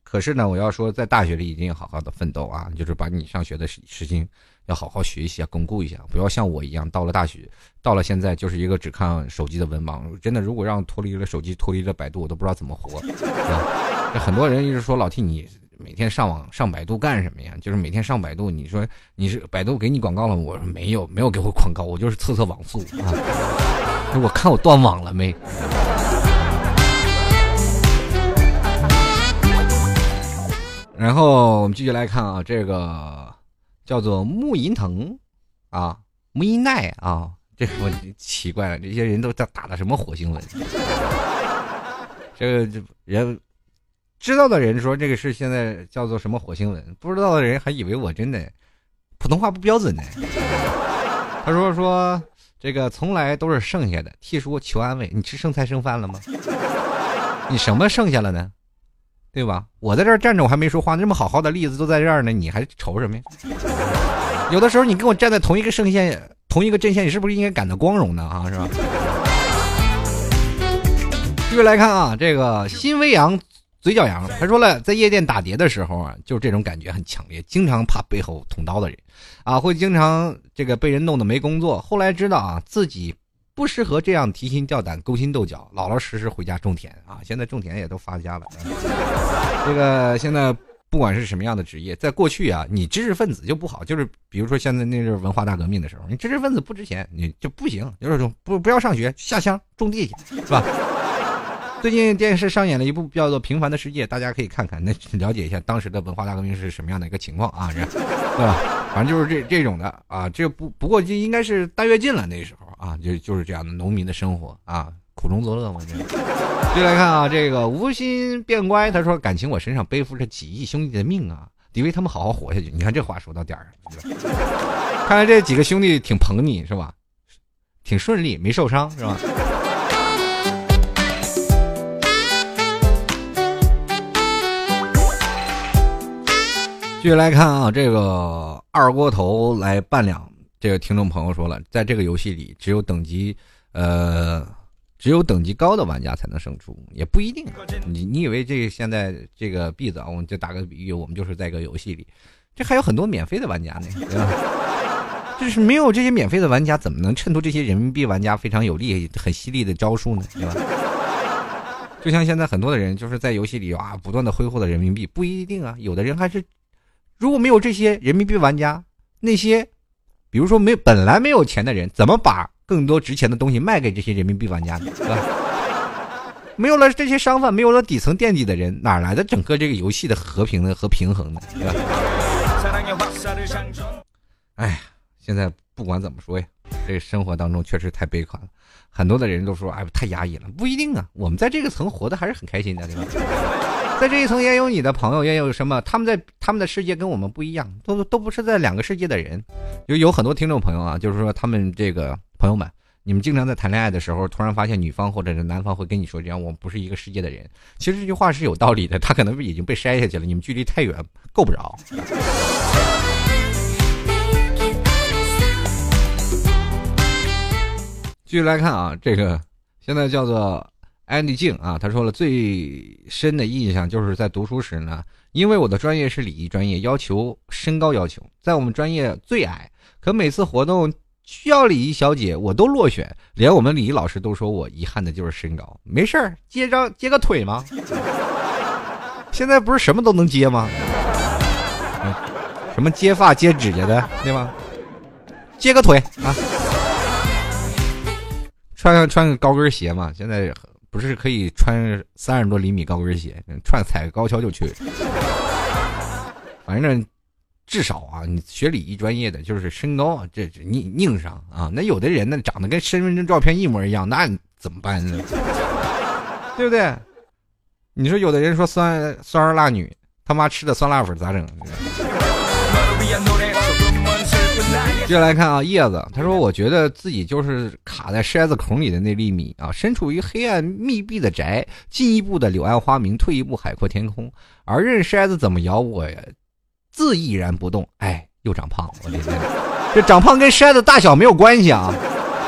可是呢，我要说，在大学里一定要好好的奋斗啊！就是把你上学的事事情。要好好学习啊，巩固一下，不要像我一样，到了大学，到了现在就是一个只看手机的文盲。真的，如果让脱离了手机，脱离了百度，我都不知道怎么活。[LAUGHS] 啊，这很多人一直说老替你每天上网上百度干什么呀？就是每天上百度，你说你是百度给你广告了？我说没有，没有给我广告，我就是测测网速啊。[LAUGHS] 我看我断网了没？然后我们继续来看啊，这个。叫做木银藤，啊，木银奈啊，这我奇怪了，这些人都在打的什么火星文？这个这人知道的人说这个是现在叫做什么火星文，不知道的人还以为我真的普通话不标准呢。他说说这个从来都是剩下的，替叔求安慰，你吃剩菜剩饭了吗？你什么剩下了呢？对吧？我在这站着，我还没说话，那么好好的例子都在这儿呢，你还愁什么呀？有的时候你跟我站在同一个圣线、同一个阵线，你是不是应该感到光荣呢？啊，是吧？继续来看啊，这个心微扬，嘴角扬，他说了，在夜店打碟的时候啊，就是这种感觉很强烈，经常怕背后捅刀的人，啊，会经常这个被人弄得没工作。后来知道啊，自己。不适合这样提心吊胆、勾心斗角，老老实实回家种田啊！现在种田也都发家了。这个现在不管是什么样的职业，在过去啊，你知识分子就不好，就是比如说现在那阵文化大革命的时候，你知识分子不值钱，你就不行，就是说不不要上学，下乡种地去，是吧？[LAUGHS] 最近电视上演了一部叫做《平凡的世界》，大家可以看看，那了解一下当时的文化大革命是什么样的一个情况啊？是，对吧？反正就是这这种的啊。这不不过就应该是大跃进了那时候啊，就就是这样的农民的生活啊，苦中作乐嘛。就来看啊，这个无心变乖，他说感情我身上背负着几亿兄弟的命啊，得为他们好好活下去。你看这话说到点儿上，看来这几个兄弟挺捧你是吧？挺顺利，没受伤是吧？继续来看啊，这个二锅头来半两。这个听众朋友说了，在这个游戏里，只有等级，呃，只有等级高的玩家才能胜出，也不一定。你你以为这现在这个币子啊，我们就打个比喻，我们就是在一个游戏里，这还有很多免费的玩家呢，[LAUGHS] 对吧？就是没有这些免费的玩家，怎么能衬托这些人民币玩家非常有利、很犀利的招数呢？对吧？[LAUGHS] 就像现在很多的人就是在游戏里啊，不断的挥霍的人民币，不一定啊，有的人还是。如果没有这些人民币玩家，那些，比如说没本来没有钱的人，怎么把更多值钱的东西卖给这些人民币玩家呢？是吧？没有了这些商贩，没有了底层垫底的人，哪来的整个这个游戏的和平呢和平衡呢？对吧？哎呀，现在不管怎么说呀，这生活当中确实太悲惨了。很多的人都说，哎，太压抑了。不一定啊，我们在这个层活的还是很开心的，对吧？在这一层也有你的朋友，也有什么？他们在他们的世界跟我们不一样，都都不是在两个世界的人。有有很多听众朋友啊，就是说他们这个朋友们，你们经常在谈恋爱的时候，突然发现女方或者是男方会跟你说这样，我们不是一个世界的人。其实这句话是有道理的，他可能已经被筛下去了，你们距离太远，够不着。[LAUGHS] 继续来看啊，这个现在叫做安迪静啊，他说了最深的印象就是在读书时呢，因为我的专业是礼仪专业，要求身高要求在我们专业最矮，可每次活动需要礼仪小姐我都落选，连我们礼仪老师都说我遗憾的就是身高。没事儿，接张接个腿吗？[LAUGHS] 现在不是什么都能接吗？什么接发接指甲的，对吗？接个腿啊！穿上穿个高跟鞋嘛，现在不是可以穿三十多厘米高跟鞋，穿踩个高跷就去。反正至少啊，你学礼仪专业的就是身高啊，这硬硬上啊。那有的人呢，长得跟身份证照片一模一样，那怎么办呢？对不对？你说有的人说酸酸儿辣女，他妈吃的酸辣粉咋整？接下来看啊，叶子他说：“我觉得自己就是卡在筛子孔里的那粒米啊，身处于黑暗密闭的宅，进一步的柳暗花明，退一步海阔天空。而任筛子怎么摇，我自毅然不动。哎，又长胖了，我的天，这长胖跟筛子大小没有关系啊。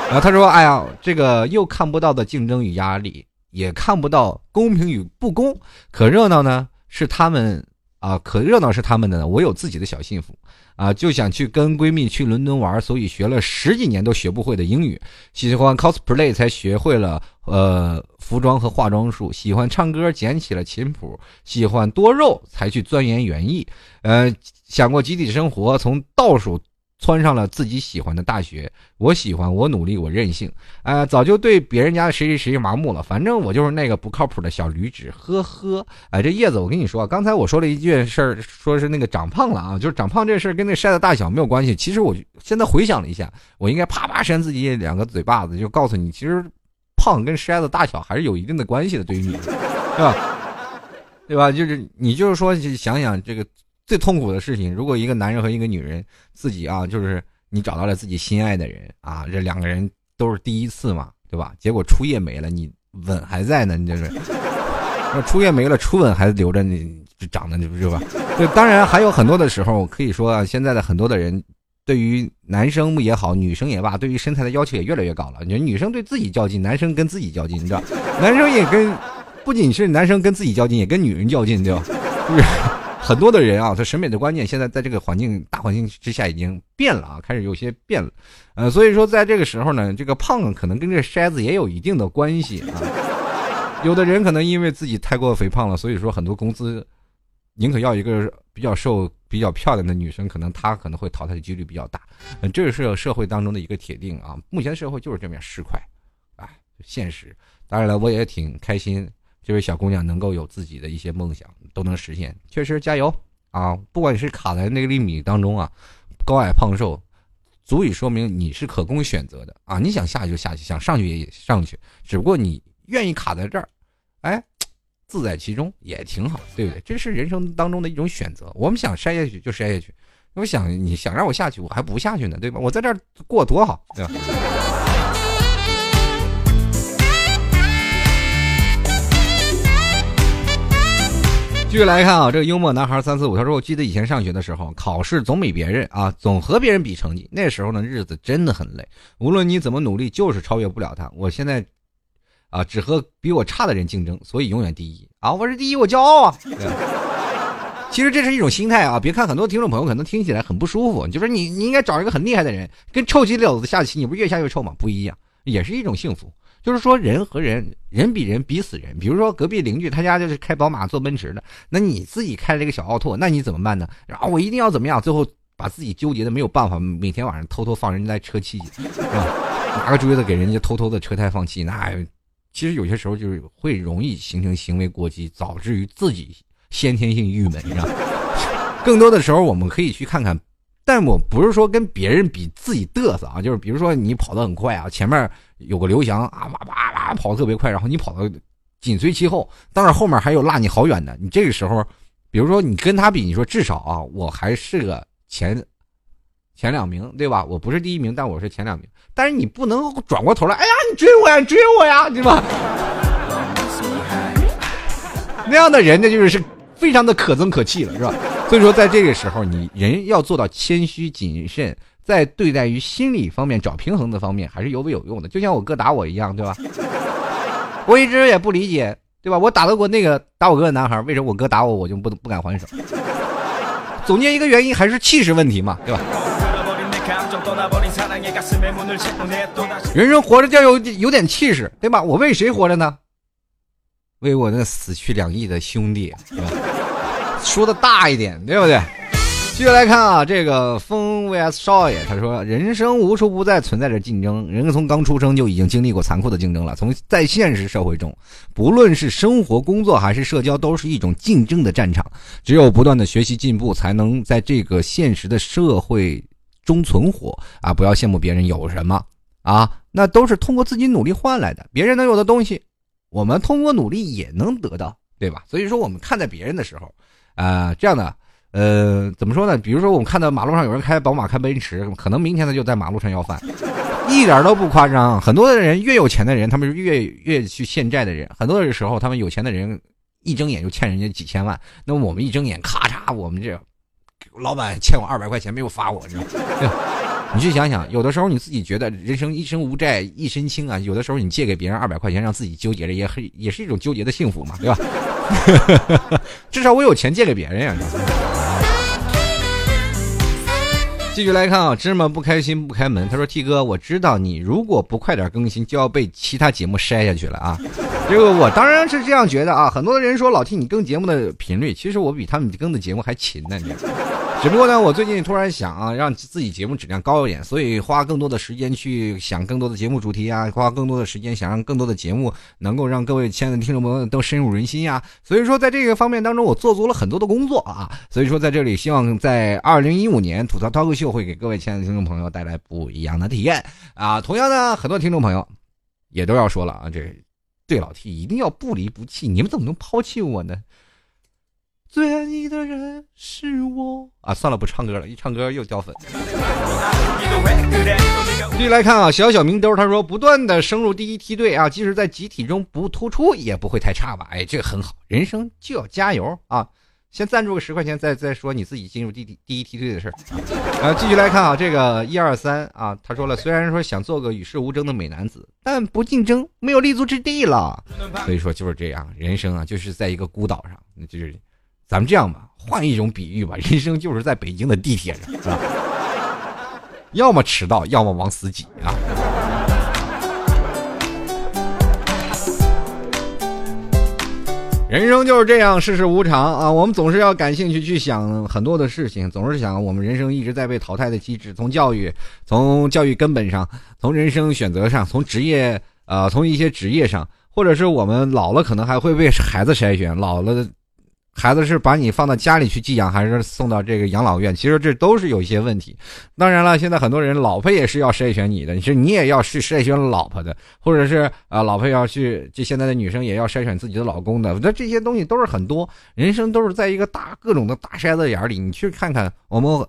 然后他说：哎呀，这个又看不到的竞争与压力，也看不到公平与不公，可热闹呢是他们啊，可热闹是他们的呢，我有自己的小幸福。”啊，就想去跟闺蜜去伦敦玩，所以学了十几年都学不会的英语。喜欢 cosplay 才学会了呃服装和化妆术。喜欢唱歌捡起了琴谱。喜欢多肉才去钻研园艺。呃，想过集体生活，从倒数。窜上了自己喜欢的大学，我喜欢，我努力，我任性，呃，早就对别人家谁谁谁麻木了。反正我就是那个不靠谱的小驴子，呵呵。哎，这叶子，我跟你说，刚才我说了一件事儿，说是那个长胖了啊，就是长胖这事儿跟那筛的大小没有关系。其实我现在回想了一下，我应该啪啪扇自己两个嘴巴子，就告诉你，其实胖跟筛子大小还是有一定的关系的，对于你，对吧？对吧？就是你就是说想想这个。最痛苦的事情，如果一个男人和一个女人自己啊，就是你找到了自己心爱的人啊，这两个人都是第一次嘛，对吧？结果初夜没了，你吻还在呢，你就是，那初夜没了，初吻还留着，你长得你不是吧？对，当然还有很多的时候，可以说啊，现在的很多的人对于男生也好，女生也罢，对于身材的要求也越来越高了。你说女生对自己较劲，男生跟自己较劲，你知道？男生也跟，不仅是男生跟自己较劲，也跟女人较劲，对吧？就是。很多的人啊，他审美的观念现在在这个环境大环境之下已经变了啊，开始有些变了，呃，所以说在这个时候呢，这个胖可能跟这筛子也有一定的关系啊。有的人可能因为自己太过肥胖了，所以说很多公司宁可要一个比较瘦、比较漂亮的女生，可能她可能会淘汰的几率比较大。嗯，这是社会当中的一个铁定啊。目前社会就是这么样市侩，哎，现实。当然了，我也挺开心。这位小姑娘能够有自己的一些梦想都能实现，确实加油啊！不管你是卡在那个厘米当中啊，高矮胖瘦，足以说明你是可供选择的啊！你想下去就下去，想上去也上去，只不过你愿意卡在这儿，哎，自在其中也挺好，对不对？这是人生当中的一种选择。我们想筛下去就筛下去，我想你想让我下去，我还不下去呢，对吧？我在这儿过多好，对吧？继续来看啊，这个幽默男孩三四五他说：“我记得以前上学的时候，考试总比别人啊，总和别人比成绩。那时候呢，日子真的很累，无论你怎么努力，就是超越不了他。我现在啊，只和比我差的人竞争，所以永远第一啊！我是第一，我骄傲啊！其实这是一种心态啊。别看很多听众朋友可能听起来很不舒服，就说你你应该找一个很厉害的人，跟臭棋篓子下棋，你不是越下越臭吗？不一样，也是一种幸福。”就是说，人和人，人比人比死人。比如说，隔壁邻居他家就是开宝马、坐奔驰的，那你自己开了一个小奥拓，那你怎么办呢？然后我一定要怎么样？最后把自己纠结的没有办法，每天晚上偷偷放人家车气，啊，拿个锥子给人家偷偷的车胎放气，那其实有些时候就是会容易形成行为过激，导致于自己先天性郁闷，你知道。更多的时候，我们可以去看看，但我不是说跟别人比自己嘚瑟啊，就是比如说你跑得很快啊，前面有个刘翔啊，哇哇哇跑得特别快，然后你跑到紧随其后，当然后面还有落你好远的，你这个时候，比如说你跟他比，你说至少啊，我还是个前前两名，对吧？我不是第一名，但我是前两名。但是你不能转过头来，哎呀，你追我呀，追我呀，对吧？[LAUGHS] 那样的人，那就是是非常的可憎可气了，是吧？所以说，在这个时候，你人要做到谦虚谨慎，在对待于心理方面找平衡的方面，还是尤为有用的。就像我哥打我一样，对吧？[LAUGHS] 我一直也不理解，对吧？我打得过那个打我哥的男孩，为什么我哥打我，我就不不敢还手？总结一个原因，还是气势问题嘛，对吧？人生活着就要有有点气势，对吧？我为谁活着呢？为我那死去两亿的兄弟，对吧？说的大一点，对不对？继续来看啊，这个风 vs 少爷，他说：“人生无处不在存在着竞争，人从刚出生就已经经历过残酷的竞争了。从在现实社会中，不论是生活、工作还是社交，都是一种竞争的战场。只有不断的学习进步，才能在这个现实的社会。”中存活啊！不要羡慕别人有什么啊，那都是通过自己努力换来的。别人能有的东西，我们通过努力也能得到，对吧？所以说，我们看待别人的时候，啊，这样的，呃，怎么说呢？比如说，我们看到马路上有人开宝马、开奔驰，可能明天他就在马路上要饭，一点都不夸张。很多的人越有钱的人，他们是越越去欠债的人。很多的时候，他们有钱的人一睁眼就欠人家几千万，那么我们一睁眼，咔嚓，我们这。老板欠我二百块钱没有发我，你知道？[LAUGHS] 你去想想，有的时候你自己觉得人生一生无债一身轻啊，有的时候你借给别人二百块钱，让自己纠结着，也很也是一种纠结的幸福嘛，对吧？[LAUGHS] 至少我有钱借给别人呀。继续来看啊，芝麻不开心不开门。他说：“T 哥，我知道你如果不快点更新，就要被其他节目筛下去了啊。[LAUGHS] ”这个我当然是这样觉得啊。很多人说老 T 你更节目的频率，其实我比他们更的节目还勤呢。你。只不过呢，我最近突然想啊，让自己节目质量高一点，所以花更多的时间去想更多的节目主题啊，花更多的时间想让更多的节目能够让各位亲爱的听众朋友都深入人心呀。所以说，在这个方面当中，我做足了很多的工作啊。所以说，在这里希望在二零一五年吐槽脱口秀会给各位亲爱的听众朋友带来不一样的体验啊。同样呢，很多听众朋友也都要说了啊，这对老 T 一定要不离不弃，你们怎么能抛弃我呢？你的人是我啊！算了，不唱歌了，一唱歌又掉粉。[LAUGHS] 继续来看啊，小小明兜他说，不断的升入第一梯队啊，即使在集体中不突出，也不会太差吧？哎，这个很好，人生就要加油啊！先赞助个十块钱，再再说你自己进入第第第一梯队的事儿。然 [LAUGHS] 后继续来看啊，这个一二三啊，他说了，虽然说想做个与世无争的美男子，但不竞争没有立足之地了。所以说就是这样，人生啊，就是在一个孤岛上，就是。咱们这样吧，换一种比喻吧，人生就是在北京的地铁上，是吧？要么迟到，要么往死挤啊！人生就是这样，世事无常啊！我们总是要感兴趣去想很多的事情，总是想我们人生一直在被淘汰的机制，从教育，从教育根本上，从人生选择上，从职业，呃，从一些职业上，或者是我们老了可能还会被孩子筛选，老了。孩子是把你放到家里去寄养，还是送到这个养老院？其实这都是有一些问题。当然了，现在很多人老婆也是要筛选你的，你说你也要去筛选老婆的，或者是啊，老婆要去，就现在的女生也要筛选自己的老公的。那这些东西都是很多，人生都是在一个大各种的大筛子眼里。你去看看我们。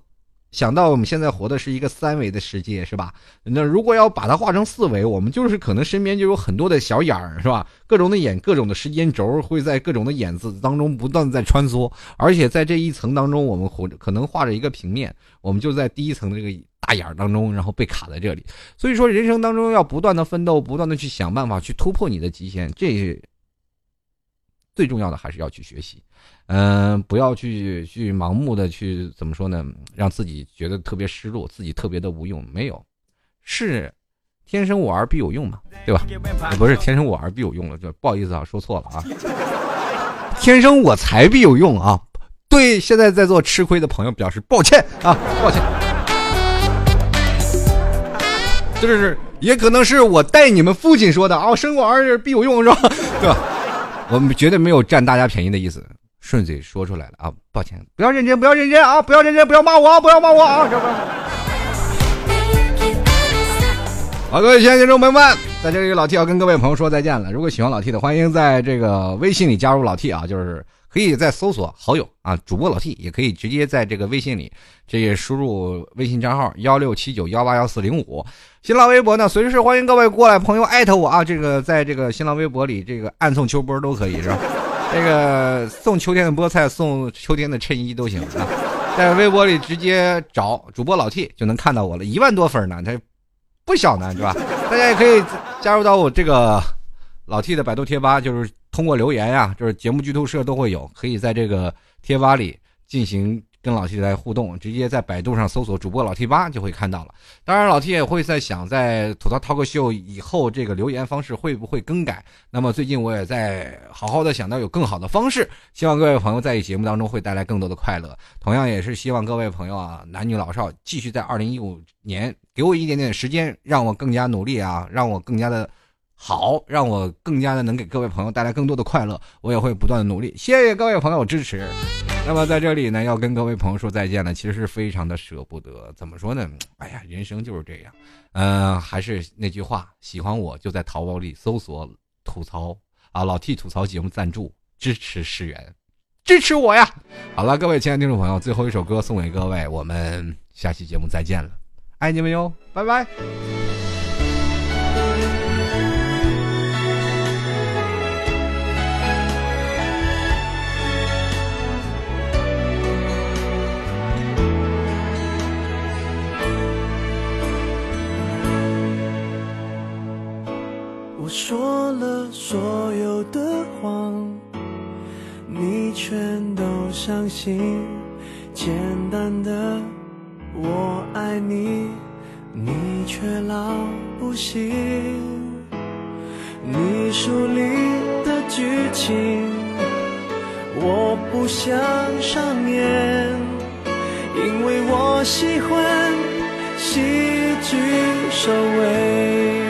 想到我们现在活的是一个三维的世界，是吧？那如果要把它画成四维，我们就是可能身边就有很多的小眼儿，是吧？各种的眼，各种的时间轴会在各种的眼字当中不断的在穿梭，而且在这一层当中，我们活可能画着一个平面，我们就在第一层的这个大眼儿当中，然后被卡在这里。所以说，人生当中要不断的奋斗，不断的去想办法去突破你的极限，这最重要的还是要去学习。嗯，不要去去盲目的去怎么说呢？让自己觉得特别失落，自己特别的无用。没有，是天生我儿必有用嘛，对吧？不是天生我儿必有用了，就不好意思啊，说错了啊。天生我才必有用啊！对现在在做吃亏的朋友表示抱歉啊，抱歉。就是也可能是我带你们父亲说的啊，生我儿必有用，是吧？对吧？我们绝对没有占大家便宜的意思，顺嘴说出来了啊，抱歉，不要认真，不要认真啊，不要认真，不要骂我啊，不要骂我啊，好，各位亲爱的观众朋友们，在这里老 T 要跟各位朋友说再见了。如果喜欢老 T 的，欢迎在这个微信里加入老 T 啊，就是可以在搜索好友啊，主播老 T，也可以直接在这个微信里这也输入微信账号幺六七九幺八幺四零五。新浪微博呢，随时欢迎各位过来朋友艾特我啊，这个在这个新浪微博里这个暗送秋波都可以是吧？这个送秋天的菠菜，送秋天的衬衣都行啊。在微博里直接找主播老 T 就能看到我了，一万多粉呢，他。不小呢，是吧？大家也可以加入到我这个老 T 的百度贴吧，就是通过留言呀，就是节目剧透社都会有，可以在这个贴吧里进行跟老 T 来互动，直接在百度上搜索主播老 T 吧就会看到了。当然，老 T 也会在想，在吐槽 talk show 以后，这个留言方式会不会更改？那么最近我也在好好的想到有更好的方式，希望各位朋友在节目当中会带来更多的快乐。同样也是希望各位朋友啊，男女老少继续在二零一五年。给我一点点时间，让我更加努力啊，让我更加的好，让我更加的能给各位朋友带来更多的快乐。我也会不断的努力，谢谢各位朋友支持。那么在这里呢，要跟各位朋友说再见了，其实是非常的舍不得。怎么说呢？哎呀，人生就是这样。嗯，还是那句话，喜欢我就在淘宝里搜索吐槽啊，老 T 吐槽节目赞助支持十元，支持我呀！好了，各位亲爱的听众朋友，最后一首歌送给各位，我们下期节目再见了。爱你们哟，拜拜。全都相信，简单的。我爱你，你却老不信。你书里的剧情，我不想上演，因为我喜欢喜剧收尾。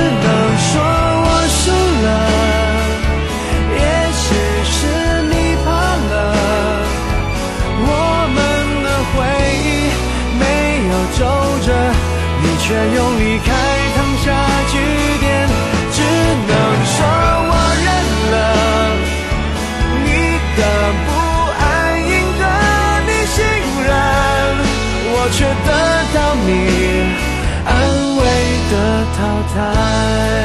只能说我输了。也许是，你怕了。我们的回忆没有皱褶，你却用离开烫下句点，只能说我认了。你的不安赢得你信任，我却得到你安慰淘汰。